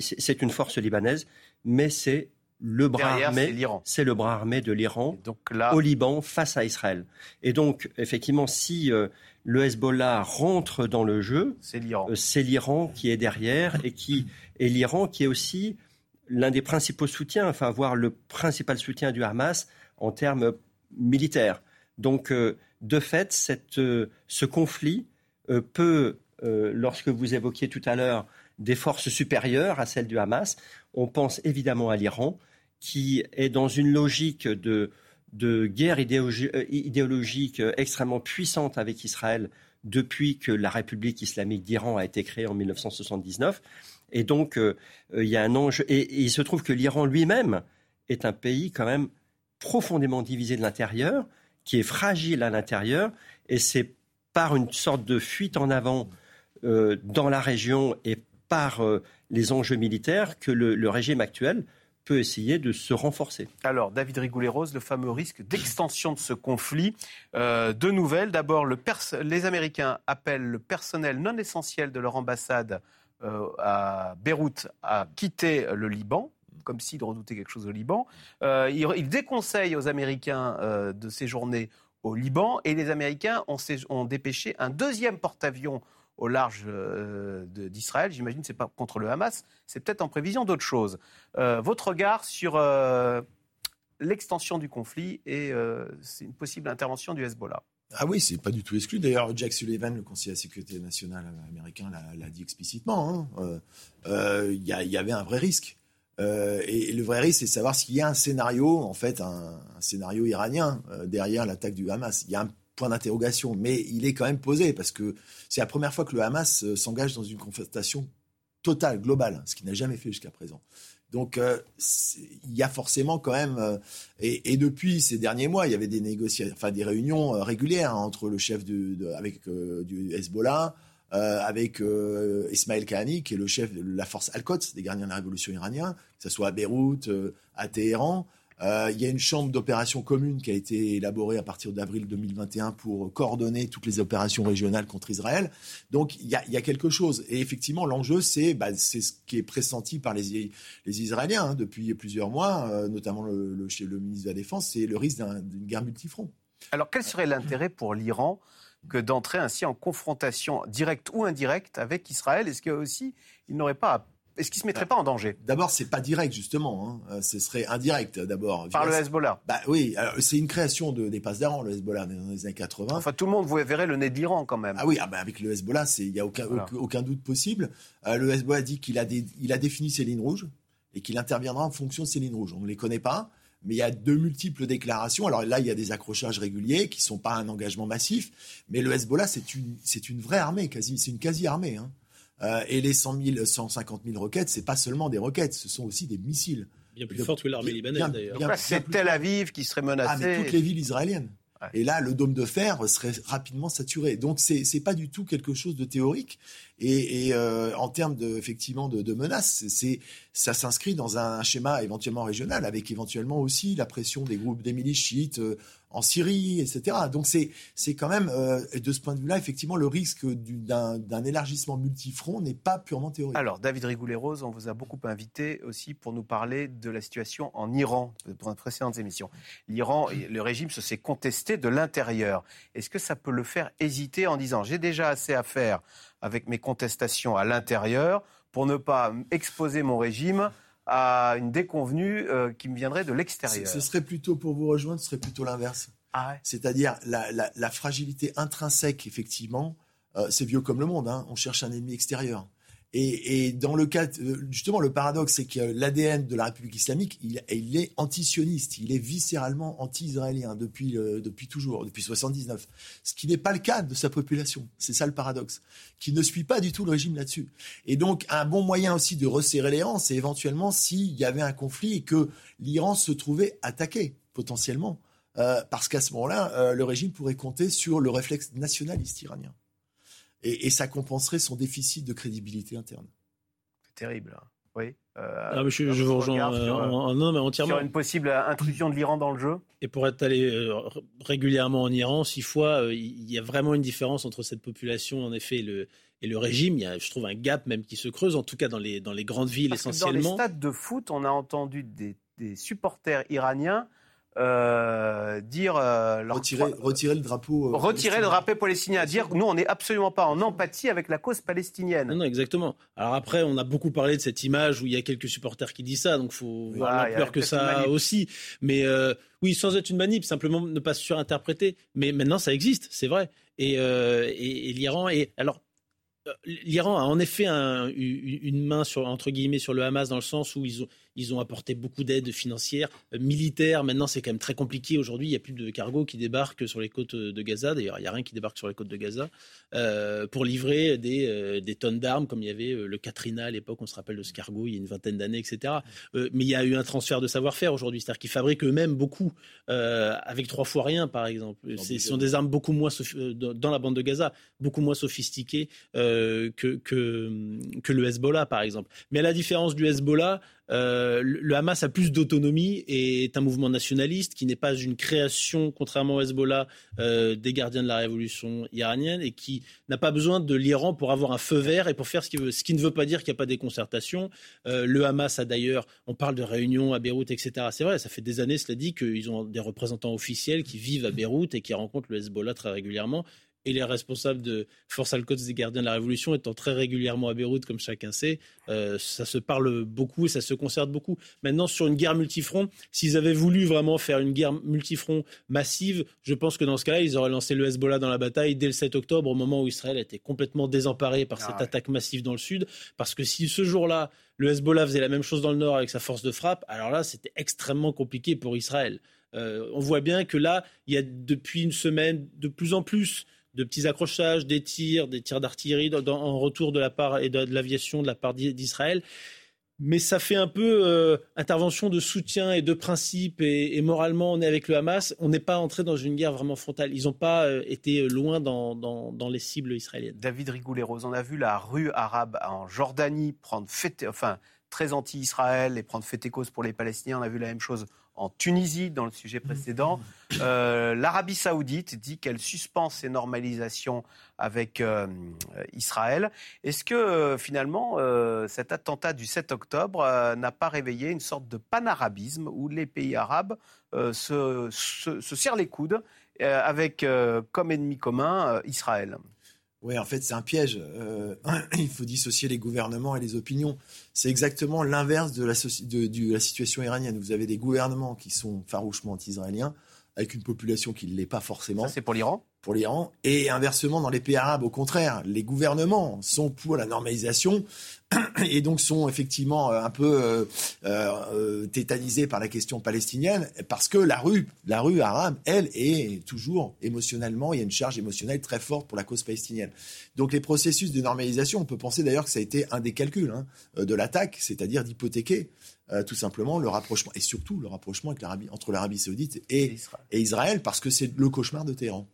[SPEAKER 5] c'est une force libanaise, mais c'est le bras armé, c'est le bras armé de l'Iran au Liban face à Israël. Et donc effectivement, si euh, le Hezbollah rentre dans le jeu.
[SPEAKER 1] C'est l'Iran.
[SPEAKER 5] c'est l'Iran qui est derrière et qui et l'Iran qui est aussi l'un des principaux soutiens, enfin voire le principal soutien du Hamas en termes militaires. Donc, de fait, cette, ce conflit peut, lorsque vous évoquiez tout à l'heure des forces supérieures à celles du Hamas, on pense évidemment à l'Iran, qui est dans une logique de, guerre euh, idéologique extrêmement puissante avec Israël depuis que la République islamique d'Iran a été créée en 1979. Et donc, euh, il y a un enjeu. Et, il se trouve que l'Iran lui-même est un pays quand même profondément divisé de l'intérieur, qui est fragile à l'intérieur. Et c'est par une sorte de fuite en avant euh, dans la région et par les enjeux militaires que le régime actuel peut essayer de se renforcer.
[SPEAKER 1] Alors, David Rigoulet-Rose, le fameux risque d'extension de ce conflit. Euh, deux nouvelles. D'abord, les Américains appellent le personnel non essentiel de leur ambassade euh, à Beyrouth à quitter le Liban comme s'ils redoutaient quelque chose au Liban. Euh, ils, déconseillent aux Américains de séjourner au Liban et les Américains ont, dépêché un deuxième porte-avions au large euh, d'Israël. J'imagine que ce n'est pas contre le Hamas, c'est peut-être en prévision d'autres choses. Euh, votre regard sur euh, l'extension du conflit et une possible intervention du Hezbollah
[SPEAKER 3] ah oui, c'est pas du tout exclu. D'ailleurs, Jack Sullivan, le conseiller à la sécurité nationale américain, l'a dit explicitement. Hein. Il y, avait un vrai risque. Et, le vrai risque, c'est de savoir s'il y a un scénario, en fait, un, scénario iranien derrière l'attaque du Hamas. Il y a un point d'interrogation, mais il est quand même posé parce que c'est la première fois que le Hamas euh, s'engage dans une confrontation totale, globale, ce qu'il n'a jamais fait jusqu'à présent. Donc euh, il y a forcément quand même euh, et, depuis ces derniers mois, il y avait des négociations, enfin des réunions régulières hein, entre le chef de, avec du Hezbollah, avec Ismaël Kahani, qui est le chef de la force Al-Quds des gardiens de la révolution iranienne, que ce soit à Beyrouth, à Téhéran. Euh, il y a une chambre d'opération commune qui a été élaborée à partir d'avril 2021 pour coordonner toutes les opérations régionales contre Israël. Donc il y a, quelque chose. Et effectivement, l'enjeu, c'est bah, ce qui est pressenti par les, Israéliens hein, depuis plusieurs mois, euh, notamment le, le, ministre de la Défense, c'est le risque d'une guerre multifront.
[SPEAKER 1] Alors quel serait l'intérêt pour l'Iran que d'entrer ainsi en confrontation directe ou indirecte avec Israël Est-ce qu'aussi il n'aurait pas à est-ce qu'il ne se mettrait pas en danger?
[SPEAKER 3] D'abord, c'est pas direct justement. Hein. Euh, ce serait indirect d'abord.
[SPEAKER 1] Par le Hezbollah.
[SPEAKER 3] Bah oui, c'est une création de, des passes d'Aran, le Hezbollah dans les années 80.
[SPEAKER 1] Enfin, tout le monde vous verrait le nez de l'Iran quand même.
[SPEAKER 3] Ah oui, ah bah avec le Hezbollah, il n'y a aucun, aucun, doute possible. Euh, le Hezbollah dit qu'il a, il a défini ses lignes rouges et qu'il interviendra en fonction de ces lignes rouges. On ne les connaît pas, mais il y a de multiples déclarations. Alors là, il y a des accrochages réguliers qui ne sont pas un engagement massif, mais le Hezbollah, c'est une, c'est une vraie armée, quasi, c'est une quasi-armée. Hein. Euh, et les 100 000, 150 000 roquettes, c'est pas seulement des roquettes, ce sont aussi des missiles.
[SPEAKER 4] Bien plus fortes que l'armée libanaise d'ailleurs.
[SPEAKER 1] C'est Tel Aviv qui serait menacée. Ah,
[SPEAKER 3] mais toutes les villes israéliennes. Et là, le dôme de fer serait rapidement saturé. Donc, c'est n'est pas du tout quelque chose de théorique. Et, euh, en termes de, effectivement de, menaces, c'est ça s'inscrit dans un schéma éventuellement régional, avec éventuellement aussi la pression des groupes des milices chiites euh, en Syrie, etc. Donc c'est c'est quand même euh, de ce point de vue-là, effectivement, le risque d'un élargissement multifront n'est pas purement théorique.
[SPEAKER 1] Alors David Rigoulet-Rose, on vous a beaucoup invité aussi pour nous parler de la situation en Iran dans les précédentes émissions. L'Iran, le régime se s'est contesté de l'intérieur. Est-ce que ça peut le faire hésiter en disant j'ai déjà assez à faire avec mes contestations à l'intérieur pour ne pas exposer mon régime à une déconvenue euh, qui me viendrait de l'extérieur.
[SPEAKER 3] Ce serait plutôt, pour vous rejoindre, ce serait plutôt l'inverse. Ah C'est-à-dire la, fragilité intrinsèque, effectivement, euh, c'est vieux comme le monde, hein. on cherche un ennemi extérieur. Et, dans le cas, euh, justement, le paradoxe, c'est que l'ADN de la République islamique, il, est antisioniste, il est viscéralement anti-israélien depuis, depuis toujours, depuis 79. Ce qui n'est pas le cas de sa population. C'est ça le paradoxe, qui ne suit pas du tout le régime là-dessus. Et donc, un bon moyen aussi de resserrer les rangs, c'est éventuellement s'il y avait un conflit et que l'Iran se trouvait attaqué, potentiellement. Euh, parce qu'à ce moment-là, euh, le régime pourrait compter sur le réflexe nationaliste iranien et, ça compenserait son déficit de crédibilité interne.
[SPEAKER 1] C'est terrible. Hein. Oui.
[SPEAKER 4] Euh, ah, je, vous rejoins euh, en, non, mais entièrement.
[SPEAKER 1] Sur une possible intrusion de l'Iran dans le jeu
[SPEAKER 4] Et pour être allé euh, régulièrement en Iran, six fois, il y a vraiment une différence entre cette population, en effet, et le, et le régime. Il y a, je trouve, un gap même qui se creuse, en tout cas dans les, dans les grandes villes essentiellement.
[SPEAKER 1] dans les stades de foot, on a entendu des, des supporters iraniens euh, dire euh,
[SPEAKER 3] retirer, retirer, le drapeau
[SPEAKER 1] euh, retirer le drapeau palestinien, dire nous on n'est absolument pas en empathie avec la cause palestinienne.
[SPEAKER 4] Non, non, exactement. Alors après, on a beaucoup parlé de cette image où il y a quelques supporters qui disent ça, donc faut voir l'ampleur que ça a aussi. Mais oui, sans être une manip, simplement ne pas surinterpréter. Mais maintenant, ça existe, c'est vrai. Et, et, et l'Iran est alors L'Iran a en effet une main sur, entre guillemets sur le Hamas dans le sens où ils ont, ils ont apporté beaucoup d'aide financière, euh, militaire. Maintenant, c'est quand même très compliqué. Aujourd'hui, il n'y a plus de cargo qui débarquent sur les côtes de Gaza. D'ailleurs, il n'y a rien qui débarque sur les côtes de Gaza euh, pour livrer des, euh, des tonnes d'armes, comme il y avait le Katrina à l'époque. On se rappelle de ce cargo il y a une vingtaine d'années, etc. mais il y a eu un transfert de savoir-faire aujourd'hui. C'est-à-dire qu'ils fabriquent eux-mêmes beaucoup, avec trois fois rien, par exemple. Ce sont des armes beaucoup moins dans la bande de Gaza, beaucoup moins sophistiquées que, que, que le Hezbollah, par exemple. Mais à la différence du Hezbollah, euh, le Hamas a plus d'autonomie et est un mouvement nationaliste qui n'est pas une création, contrairement au Hezbollah, euh, des gardiens de la révolution iranienne et qui n'a pas besoin de l'Iran pour avoir un feu vert et pour faire ce qu'il veut. Ce qui ne veut pas dire qu'il n'y a pas des concertations. Euh, le Hamas a d'ailleurs, on parle de réunions à Beyrouth, etc. C'est vrai, ça fait des années, cela dit, qu'ils ont des représentants officiels qui vivent à Beyrouth et qui rencontrent le Hezbollah très régulièrement et les responsables de Force al-Quds des gardiens de la Révolution étant très régulièrement à Beyrouth, comme chacun sait, euh, ça se parle beaucoup et ça se concerte beaucoup. Maintenant, sur une guerre multifront, s'ils avaient voulu vraiment faire une guerre multifront massive, je pense que dans ce cas-là, ils auraient lancé le Hezbollah dans la bataille dès le 7 octobre, au moment où Israël était complètement désemparé par cette ah attaque massive dans le sud. Parce que si ce jour-là, le Hezbollah faisait la même chose dans le nord avec sa force de frappe, alors là, c'était extrêmement compliqué pour Israël. Euh, on voit bien que là, il y a depuis une semaine de plus en plus de petits accrochages, des tirs, des tirs d'artillerie en retour de la part et de, l'aviation de la part d'Israël. Mais ça fait un peu euh, intervention de soutien et de principe et, moralement on est avec le Hamas. On n'est pas entré dans une guerre vraiment frontale. Ils n'ont pas euh, été loin dans, les cibles israéliennes.
[SPEAKER 1] David Rigoulet-Rose, on a vu la rue arabe en Jordanie prendre fête, enfin très anti-Israël et prendre fait et cause pour les Palestiniens. On a vu la même chose en Tunisie dans le sujet précédent. Euh, L'Arabie saoudite dit qu'elle suspend ses normalisations avec euh, Israël. Est-ce que euh, finalement cet attentat du 7 octobre n'a pas réveillé une sorte de panarabisme où les pays arabes se, se, serrent les coudes avec comme ennemi commun Israël?
[SPEAKER 3] Oui, en fait, c'est un piège. *clears throat* il faut dissocier les gouvernements et les opinions. C'est exactement l'inverse de la, situation iranienne. Vous avez des gouvernements qui sont farouchement anti-israéliens, avec une population qui ne l'est pas forcément.
[SPEAKER 1] C'est pour l'Iran?
[SPEAKER 3] Pour l'Iran. Et inversement, dans les pays arabes, au contraire, les gouvernements sont pour la normalisation *clears throat* et donc sont effectivement euh, un peu euh, euh, tétanisés par la question palestinienne parce que la rue, la rue arabe, elle, est toujours émotionnellement, il y a une charge émotionnelle très forte pour la cause palestinienne. Donc les processus de normalisation, on peut penser d'ailleurs que ça a été un des calculs hein, de l'attaque, c'est-à-dire d'hypothéquer euh, tout simplement le rapprochement, et surtout le rapprochement entre l'Arabie saoudite et, Israël. parce que c'est le cauchemar de Téhéran.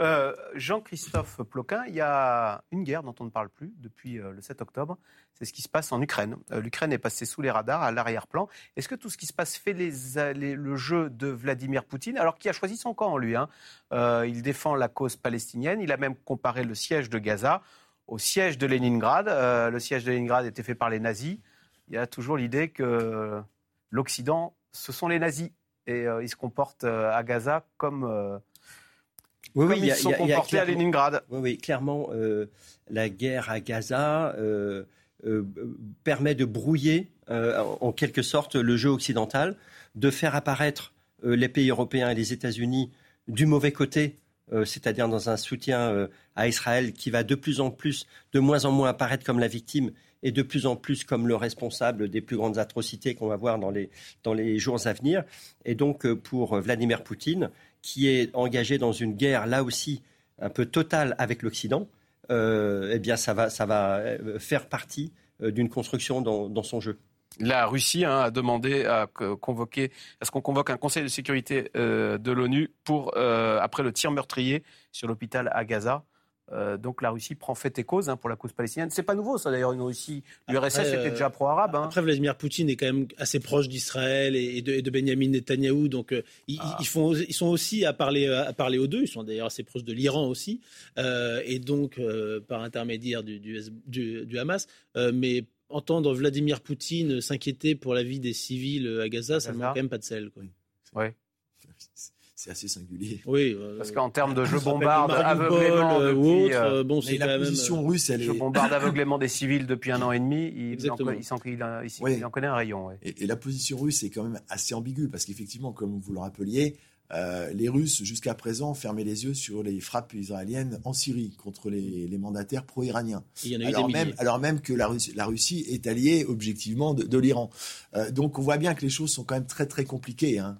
[SPEAKER 1] Euh, Jean-Christophe Ploquin, il y a une guerre dont on ne parle plus depuis euh, le 7 octobre, c'est ce qui se passe en Ukraine. L'Ukraine est passée sous les radars, à l'arrière-plan. Est-ce que tout ce qui se passe fait le jeu de Vladimir Poutine, alors qu'il a choisi son camp, lui hein Il défend la cause palestinienne, il a même comparé le siège de Gaza au siège de Leningrad. le siège de Leningrad était fait par les nazis il y a toujours l'idée que l'Occident, ce sont les nazis. Et euh, ils se comportent euh, à Gaza comme, euh, oui, ils se sont comportés à Leningrad.
[SPEAKER 5] Oui, oui clairement, la guerre à Gaza permet de brouiller, en quelque sorte, le jeu occidental, de faire apparaître les pays européens et les États-Unis du mauvais côté c'est-à-dire dans un soutien à Israël qui va de plus en plus, de moins en moins apparaître comme la victime et de plus en plus comme le responsable des plus grandes atrocités qu'on va voir dans les, dans les jours à venir. Et donc euh, pour Vladimir Poutine, qui est engagé dans une guerre là aussi un peu totale avec l'Occident, euh, eh bien ça va, ça va euh, faire partie d'une construction dans, son jeu.
[SPEAKER 1] La Russie hein, a demandé à convoquer, à ce qu'on convoque un Conseil de sécurité de l'ONU pour après le tir meurtrier sur l'hôpital à Gaza. Euh, donc la Russie prend fait et cause hein, pour la cause palestinienne. C'est pas nouveau ça d'ailleurs, une Russie. L'URSS était déjà pro-arabe. Hein.
[SPEAKER 4] Après, Vladimir Poutine est quand même assez proche d'Israël et de, de, Benjamin Netanyahou, donc euh, ah. ils, font, ils sont aussi à parler, à parler aux deux. Ils sont d'ailleurs assez proches de l'Iran aussi, euh, et donc par intermédiaire du, du, Hamas. mais entendre Vladimir Poutine s'inquiéter pour la vie des civils à Gaza, ça ne manque quand même pas de sel. Quoi.
[SPEAKER 1] Ouais. *laughs*
[SPEAKER 3] c'est assez singulier.
[SPEAKER 1] Oui, parce qu'en termes de jeu bombarde, aveuglément euh, ou autre, euh,
[SPEAKER 3] bon, c'est la position russe, elle
[SPEAKER 1] je bombarde aveuglément des civils depuis un an et demi. Il, en, il, en, connaît un rayon.
[SPEAKER 3] Et, et, la position russe est quand même assez ambiguë parce qu'effectivement, comme vous le rappeliez, euh, les Russes, jusqu'à présent, fermaient les yeux sur les frappes israéliennes en Syrie contre les, mandataires pro-iraniens. Alors même, alors même que la Russie, la Russie est alliée objectivement de, l'Iran. Euh, donc on voit bien que les choses sont quand même très très compliquées. Hein,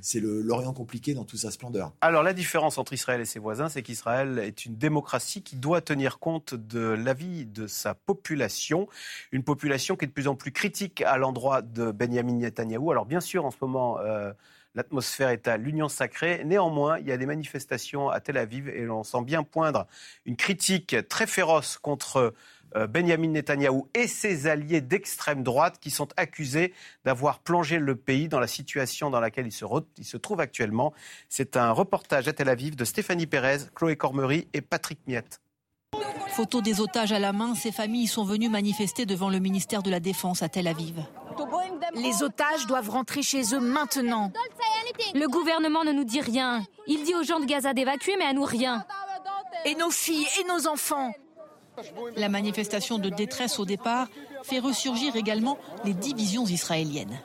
[SPEAKER 3] c'est l'Orient compliqué dans toute sa splendeur.
[SPEAKER 1] Alors la différence entre Israël et ses voisins, c'est qu'Israël est une démocratie qui doit tenir compte de l'avis de sa population, une population qui est de plus en plus critique à l'endroit de Benjamin Netanyahou. Alors bien sûr, en ce moment. Euh, L'atmosphère est à l'union sacrée. Néanmoins, il y a des manifestations à Tel Aviv et l'on sent bien poindre une critique très féroce contre euh, Benjamin Netanyahou et ses alliés d'extrême droite qui sont accusés d'avoir plongé le pays dans la situation dans laquelle il se, il se trouve actuellement. C'est un reportage à Tel Aviv de Stéphanie Pérez, Chloé Cormery et Patrick Miette.
[SPEAKER 10] Photo des otages à la main, ces familles sont venues manifester devant le ministère de la Défense à Tel Aviv.
[SPEAKER 11] Les otages doivent rentrer chez eux maintenant. Le gouvernement ne nous dit rien. Il dit aux gens de Gaza d'évacuer, mais à nous rien.
[SPEAKER 10] Et nos filles et nos enfants. La manifestation de détresse au départ fait ressurgir également les divisions israéliennes.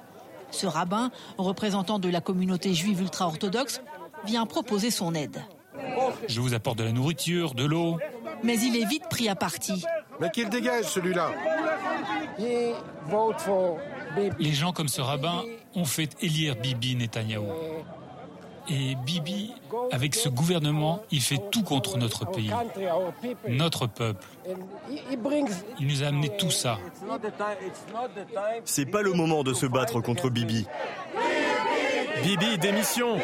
[SPEAKER 10] Ce rabbin, représentant de la communauté juive ultra-orthodoxe, vient proposer son aide.
[SPEAKER 12] Je vous apporte de la nourriture, de l'eau,
[SPEAKER 10] mais il est vite pris à partie.
[SPEAKER 13] Mais qu'il dégage celui-là
[SPEAKER 12] Les gens comme ce rabbin ont fait élire Bibi Netanyahou. Et Bibi, avec ce gouvernement, il fait tout contre notre pays, notre peuple. Il nous a amené tout ça.
[SPEAKER 14] C'est pas le moment de se battre contre Bibi.
[SPEAKER 15] Bibi, démission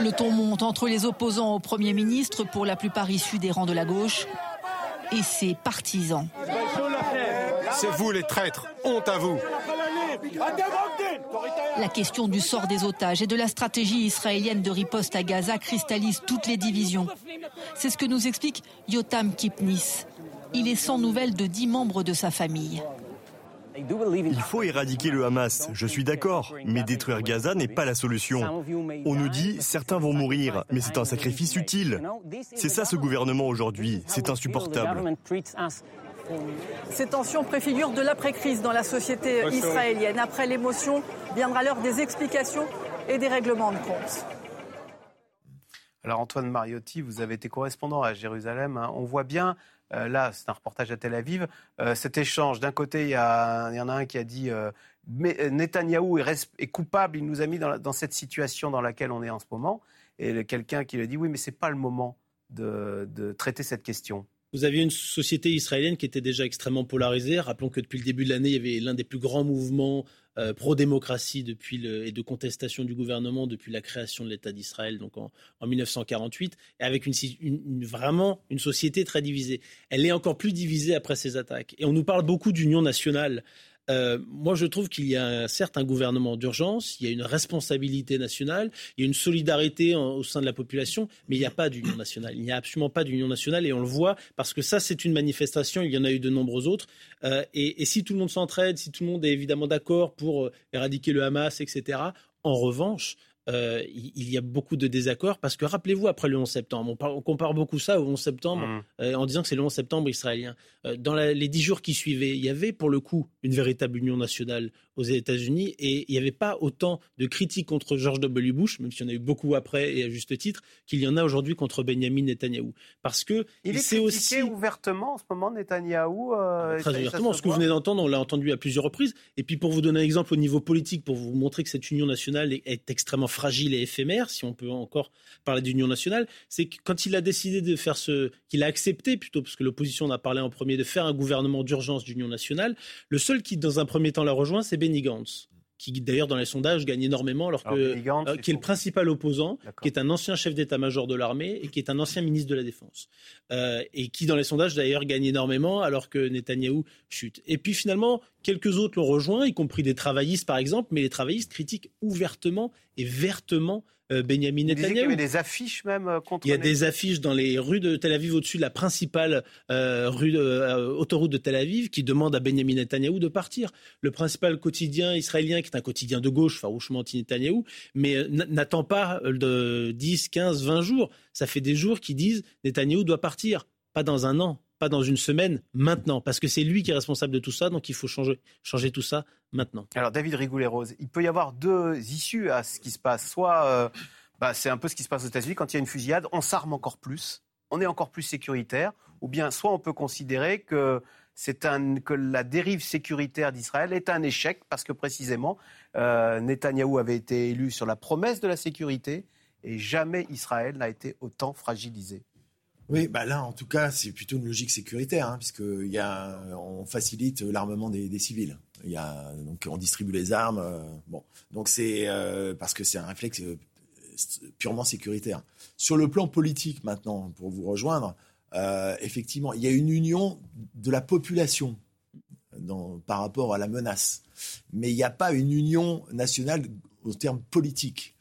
[SPEAKER 10] le ton monte entre les opposants au Premier ministre, pour la plupart issus des rangs de la gauche, et ses partisans.
[SPEAKER 13] C'est vous les traîtres, honte à vous.
[SPEAKER 10] La question du sort des otages et de la stratégie israélienne de riposte à Gaza cristallise toutes les divisions. C'est ce que nous explique Yotam Kipnis. Il est sans nouvelles de dix membres de sa famille.
[SPEAKER 14] Il faut éradiquer le Hamas, je suis d'accord, mais détruire Gaza n'est pas la solution. On nous dit certains vont mourir, mais c'est un sacrifice utile. C'est ça ce gouvernement aujourd'hui, c'est insupportable.
[SPEAKER 2] Ces tensions préfigurent de l'après-crise dans la société israélienne. Après l'émotion, viendra l'heure des explications et des règlements de compte.
[SPEAKER 1] Alors Antoine Mariotti, vous avez été correspondant à Jérusalem. Hein. On voit bien euh, là, c'est un reportage à Tel Aviv. Euh, cet échange, d'un côté, il y, en a un qui a dit euh, Netanyahou est, coupable, il nous a mis dans, cette situation dans laquelle on est en ce moment. Et quelqu'un qui lui a dit oui, mais ce n'est pas le moment de traiter cette question.
[SPEAKER 4] Vous aviez une société israélienne qui était déjà extrêmement polarisée. Rappelons que depuis le début de l'année, il y avait l'un des plus grands mouvements euh, pro-démocratie depuis et de contestation du gouvernement depuis la création de l'État d'Israël, donc en, 1948, et avec vraiment une société très divisée. Elle est encore plus divisée après ces attaques. Et on nous parle beaucoup d'union nationale. Euh, moi, je trouve qu'il y a certes un gouvernement d'urgence, il y a une responsabilité nationale, il y a une solidarité au sein de la population, mais il n'y a pas d'union nationale. Il n'y a absolument pas d'union nationale et on le voit parce que ça, c'est une manifestation. Il y en a eu de nombreux autres. Euh, et, si tout le monde s'entraide, si tout le monde est évidemment d'accord pour euh, éradiquer le Hamas, etc. En revanche, euh, il y a beaucoup de désaccords parce que rappelez-vous, après le 11 septembre, on, compare beaucoup ça au 11 septembre mmh. euh, en disant que c'est le 11 septembre israélien. Euh, dans les dix jours qui suivaient, il y avait pour le coup une véritable union nationale aux États-Unis et il n'y avait pas autant de critiques contre George W. Bush, même s'il y en a eu beaucoup après et à juste titre, qu'il y en a aujourd'hui contre Benjamin Netanyahou. Parce que
[SPEAKER 1] il est aussi ouvertement en ce moment Netanyahou.
[SPEAKER 4] très ouvertement. Ce que vous venez d'entendre, on l'a entendu à plusieurs reprises. Et puis pour vous donner un exemple au niveau politique, pour vous montrer que cette union nationale est, est extrêmement fragile et éphémère, si on peut encore parler d'union nationale, c'est que quand il a décidé de faire ce, qu'il a accepté plutôt, parce que l'opposition en a parlé en premier, de faire un gouvernement d'urgence d'union nationale, le seul qui, dans un premier temps, l'a rejoint, c'est Benny Gantz qui d'ailleurs dans les sondages gagne énormément, alors, que, euh, qui est le principal opposant, qui est un ancien chef d'état-major de l'armée et qui est un ancien ministre de la Défense, euh, et qui dans les sondages d'ailleurs gagne énormément, alors que Netanyahou chute. Et puis finalement, Quelques autres l'ont rejoint, y compris des travaillistes par exemple, mais les travaillistes critiquent ouvertement et vertement Benjamin Netanyahu.
[SPEAKER 1] Il y avait des affiches même euh, contre.
[SPEAKER 4] Il y a des affiches dans les rues de Tel Aviv au-dessus de la principale euh, rue de, autoroute de Tel Aviv qui demande à Benjamin Netanyahu de partir. Le principal quotidien israélien, qui est un quotidien de gauche, farouchement anti-Netanyahu, mais n'attend pas de 10, 15, 20 jours. Ça fait des jours qu'ils disent Netanyahu doit partir. Pas dans un an, pas dans une semaine, maintenant, parce que c'est lui qui est responsable de tout ça, donc il faut changer, tout ça maintenant.
[SPEAKER 1] Alors David Rigoulet-Rose, il peut y avoir deux issues à ce qui se passe. Soit euh, bah, c'est un peu ce qui se passe aux États-Unis, quand il y a une fusillade, on s'arme encore plus, on est encore plus sécuritaire, ou bien soit on peut considérer que c'est un, que la dérive sécuritaire d'Israël est un échec parce que précisément euh, Netanyahou avait été élu sur la promesse de la sécurité et jamais Israël n'a été autant fragilisé.
[SPEAKER 3] Oui, bah là, en tout cas, c'est plutôt une logique sécuritaire, hein, puisqu'on y a, on facilite l'armement des, civils. Il y a, donc, on distribue les armes. Euh, bon, donc c'est euh, parce que c'est un réflexe euh, purement sécuritaire. Sur le plan politique, maintenant, pour vous rejoindre, effectivement, il y a une union de la population par rapport à la menace, mais il n'y a pas une union nationale au terme politique.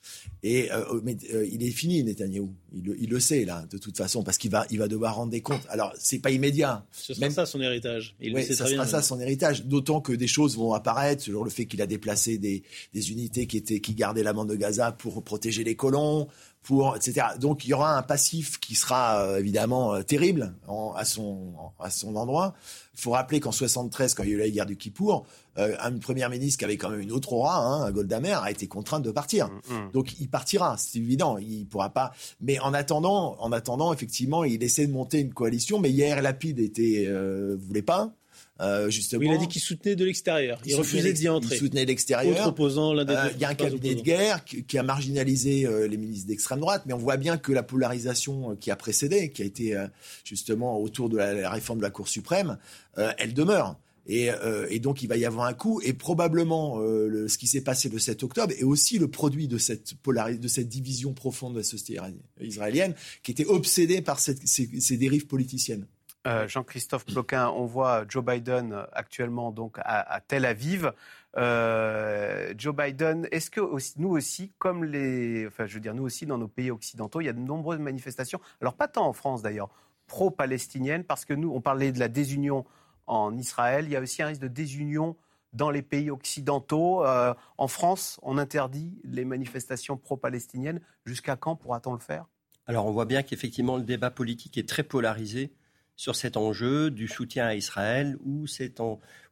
[SPEAKER 3] Et euh, oh, mais, euh, il est fini, Netanyahou. Il, il, le sait là, de toute façon, parce qu'il va, il va devoir rendre des comptes. Alors, c'est pas immédiat.
[SPEAKER 4] Ce sera ça son héritage.
[SPEAKER 3] Il oui, ça sera ça son héritage. D'autant que des choses vont apparaître, sur le fait qu'il a déplacé des, des, unités qui étaient, qui gardaient la bande de Gaza pour protéger les colons, pour etc. Donc, il y aura un passif qui sera euh, évidemment terrible à son, à son endroit. Il faut rappeler qu'en 73, quand il y a eu la guerre du Kippour, euh, un premier ministre qui avait quand même une autre aura, hein, Golda Meir, a été contrainte de partir. Mm, mm. Donc il partira, c'est évident. Il pourra pas. Mais en attendant, en attendant, effectivement, il essaie de monter une coalition. Mais hier, Lapide était euh, voulait pas. Euh, justement.
[SPEAKER 4] il a dit qu'il soutenait de l'extérieur. Il, refusait d'y entrer.
[SPEAKER 3] Il soutenait l'extérieur.
[SPEAKER 4] opposant l'un des
[SPEAKER 3] euh, Il y a un cabinet de guerre qui, a marginalisé euh, les ministres d'extrême droite, mais on voit bien que la polarisation qui a précédé, qui a été justement autour de la, réforme de la Cour suprême, elle demeure. Et, et, donc il va y avoir un coup, et probablement ce qui s'est passé le 7 octobre est aussi le produit de cette, de cette division profonde de la société israélienne, qui était obsédée par ces dérives politiciennes.
[SPEAKER 1] Euh, Jean-Christophe Ploquin, on voit Joe Biden actuellement donc à, Tel Aviv. Euh, Joe Biden, est-ce que nous aussi, comme les, enfin je veux dire nous aussi dans nos pays occidentaux, il y a de nombreuses manifestations. Alors pas tant en France d'ailleurs, pro-palestiniennes, parce que nous on parlait de la désunion en Israël, il y a aussi un risque de désunion dans les pays occidentaux. Euh, en France, on interdit les manifestations pro-palestiniennes. Jusqu'à quand pourra-t-on le faire?
[SPEAKER 5] Alors on voit bien qu'effectivement le débat politique est très polarisé sur cet enjeu du soutien à Israël ou,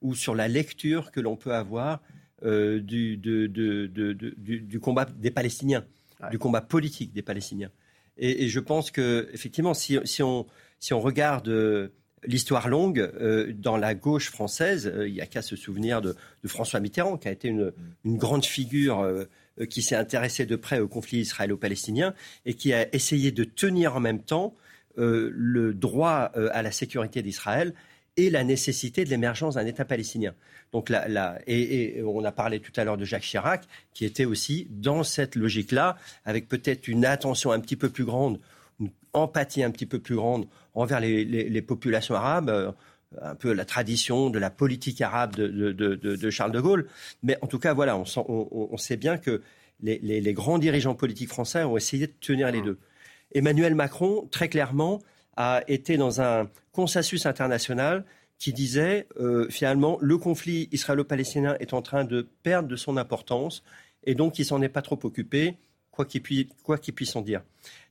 [SPEAKER 5] ou sur la lecture que l'on peut avoir euh, du, du, combat des Palestiniens, du combat politique des Palestiniens. Et, je pense que effectivement, si, si, on, si on regarde euh, l'histoire longue euh, dans la gauche française, il n'y a qu'à se souvenir de, François Mitterrand, qui a été une, une grande figure qui s'est intéressée de près au conflit israélo-palestinien et qui a essayé de tenir en même temps euh, le droit euh, à la sécurité d'Israël et la nécessité de l'émergence d'un État palestinien. Donc là, et, on a parlé tout à l'heure de Jacques Chirac, qui était aussi dans cette logique-là, avec peut-être une attention un petit peu plus grande, empathie un petit peu plus grande envers les, populations arabes, euh, un peu la tradition de la politique arabe de, Charles de Gaulle. Mais en tout cas, voilà, on, sait bien que les, les, grands dirigeants politiques français ont essayé de tenir les mmh. deux. Emmanuel Macron, très clairement, a été dans un consensus international qui disait euh, finalement le conflit israélo-palestinien est en train de perdre de son importance et donc il s'en est pas trop occupé, quoi qu'il puisse, en dire.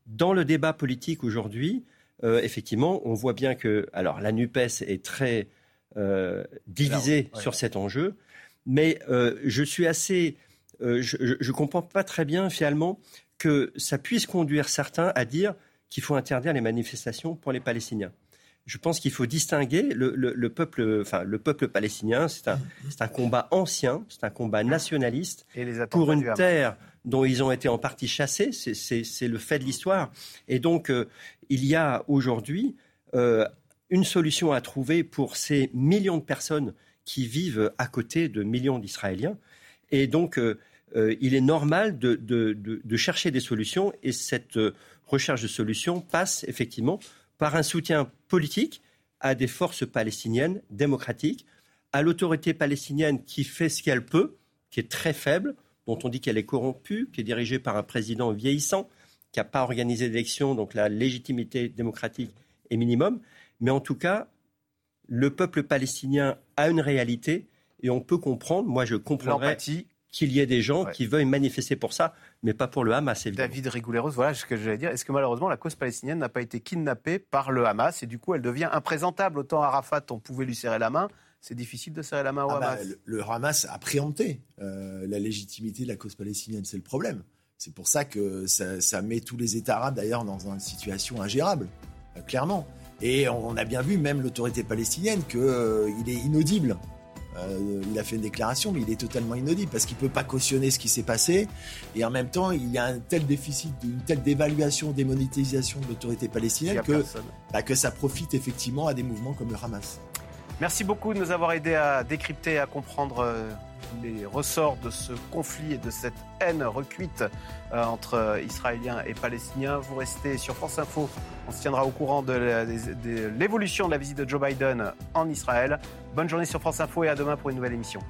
[SPEAKER 5] Dans le débat politique aujourd'hui, euh, effectivement, on voit bien que alors la Nupes est très euh, divisée sur cet enjeu, mais je suis assez, je, ne comprends pas très bien finalement que ça puisse conduire certains à dire qu'il faut interdire les manifestations pour les Palestiniens. Je pense qu'il faut distinguer le, peuple, enfin, le peuple palestinien. C'est un, un, combat ancien, c'est un combat nationaliste pour une terre dont ils ont été en partie chassés. C'est le fait de l'histoire. Et donc, euh, il y a aujourd'hui euh, une solution à trouver pour ces millions de personnes qui vivent à côté de millions d'Israéliens. Et donc, euh, il est normal de, chercher des solutions et cette recherche de solutions passe effectivement par un soutien politique à des forces palestiniennes démocratiques, à l'autorité palestinienne qui fait ce qu'elle peut, qui est très faible, dont on dit qu'elle est corrompue, qui est dirigée par un président vieillissant, qui n'a pas organisé d'élection, donc la légitimité démocratique est minimum. Mais en tout cas, le peuple palestinien a une réalité et on peut comprendre, moi je comprendrais qu'il y ait des gens qui veuillent manifester pour ça, mais pas pour le Hamas, évidemment.
[SPEAKER 1] David Rigouleros, voilà ce que j'allais dire. Est-ce que malheureusement la cause palestinienne n'a pas été kidnappée par le Hamas et du coup elle devient imprésentable? Autant Arafat, on pouvait lui serrer la main, c'est difficile de serrer la main au ah bah, Hamas.
[SPEAKER 3] le, Hamas a préempté euh, la légitimité de la cause palestinienne, c'est le problème. C'est pour ça que ça, met tous les États arabes d'ailleurs dans une situation ingérable, euh, clairement. Et on a bien vu, même l'autorité palestinienne, qu'il euh, est inaudible. il a fait une déclaration, mais il est totalement inaudible parce qu'il ne peut pas cautionner ce qui s'est passé. Et en même temps, il y a un tel déficit, une telle dévaluation, démonétisation de l'autorité palestinienne que, bah, que ça profite effectivement à des mouvements comme le Hamas.
[SPEAKER 1] Merci beaucoup de nous avoir aidé à décrypter, à comprendre euh, les ressorts de ce conflit et de cette haine recuite euh, entre Israéliens et Palestiniens. Vous restez sur France Info. On se tiendra au courant de l'évolution de la visite de Joe Biden en Israël. Bonne journée sur France Info et à demain pour une nouvelle émission.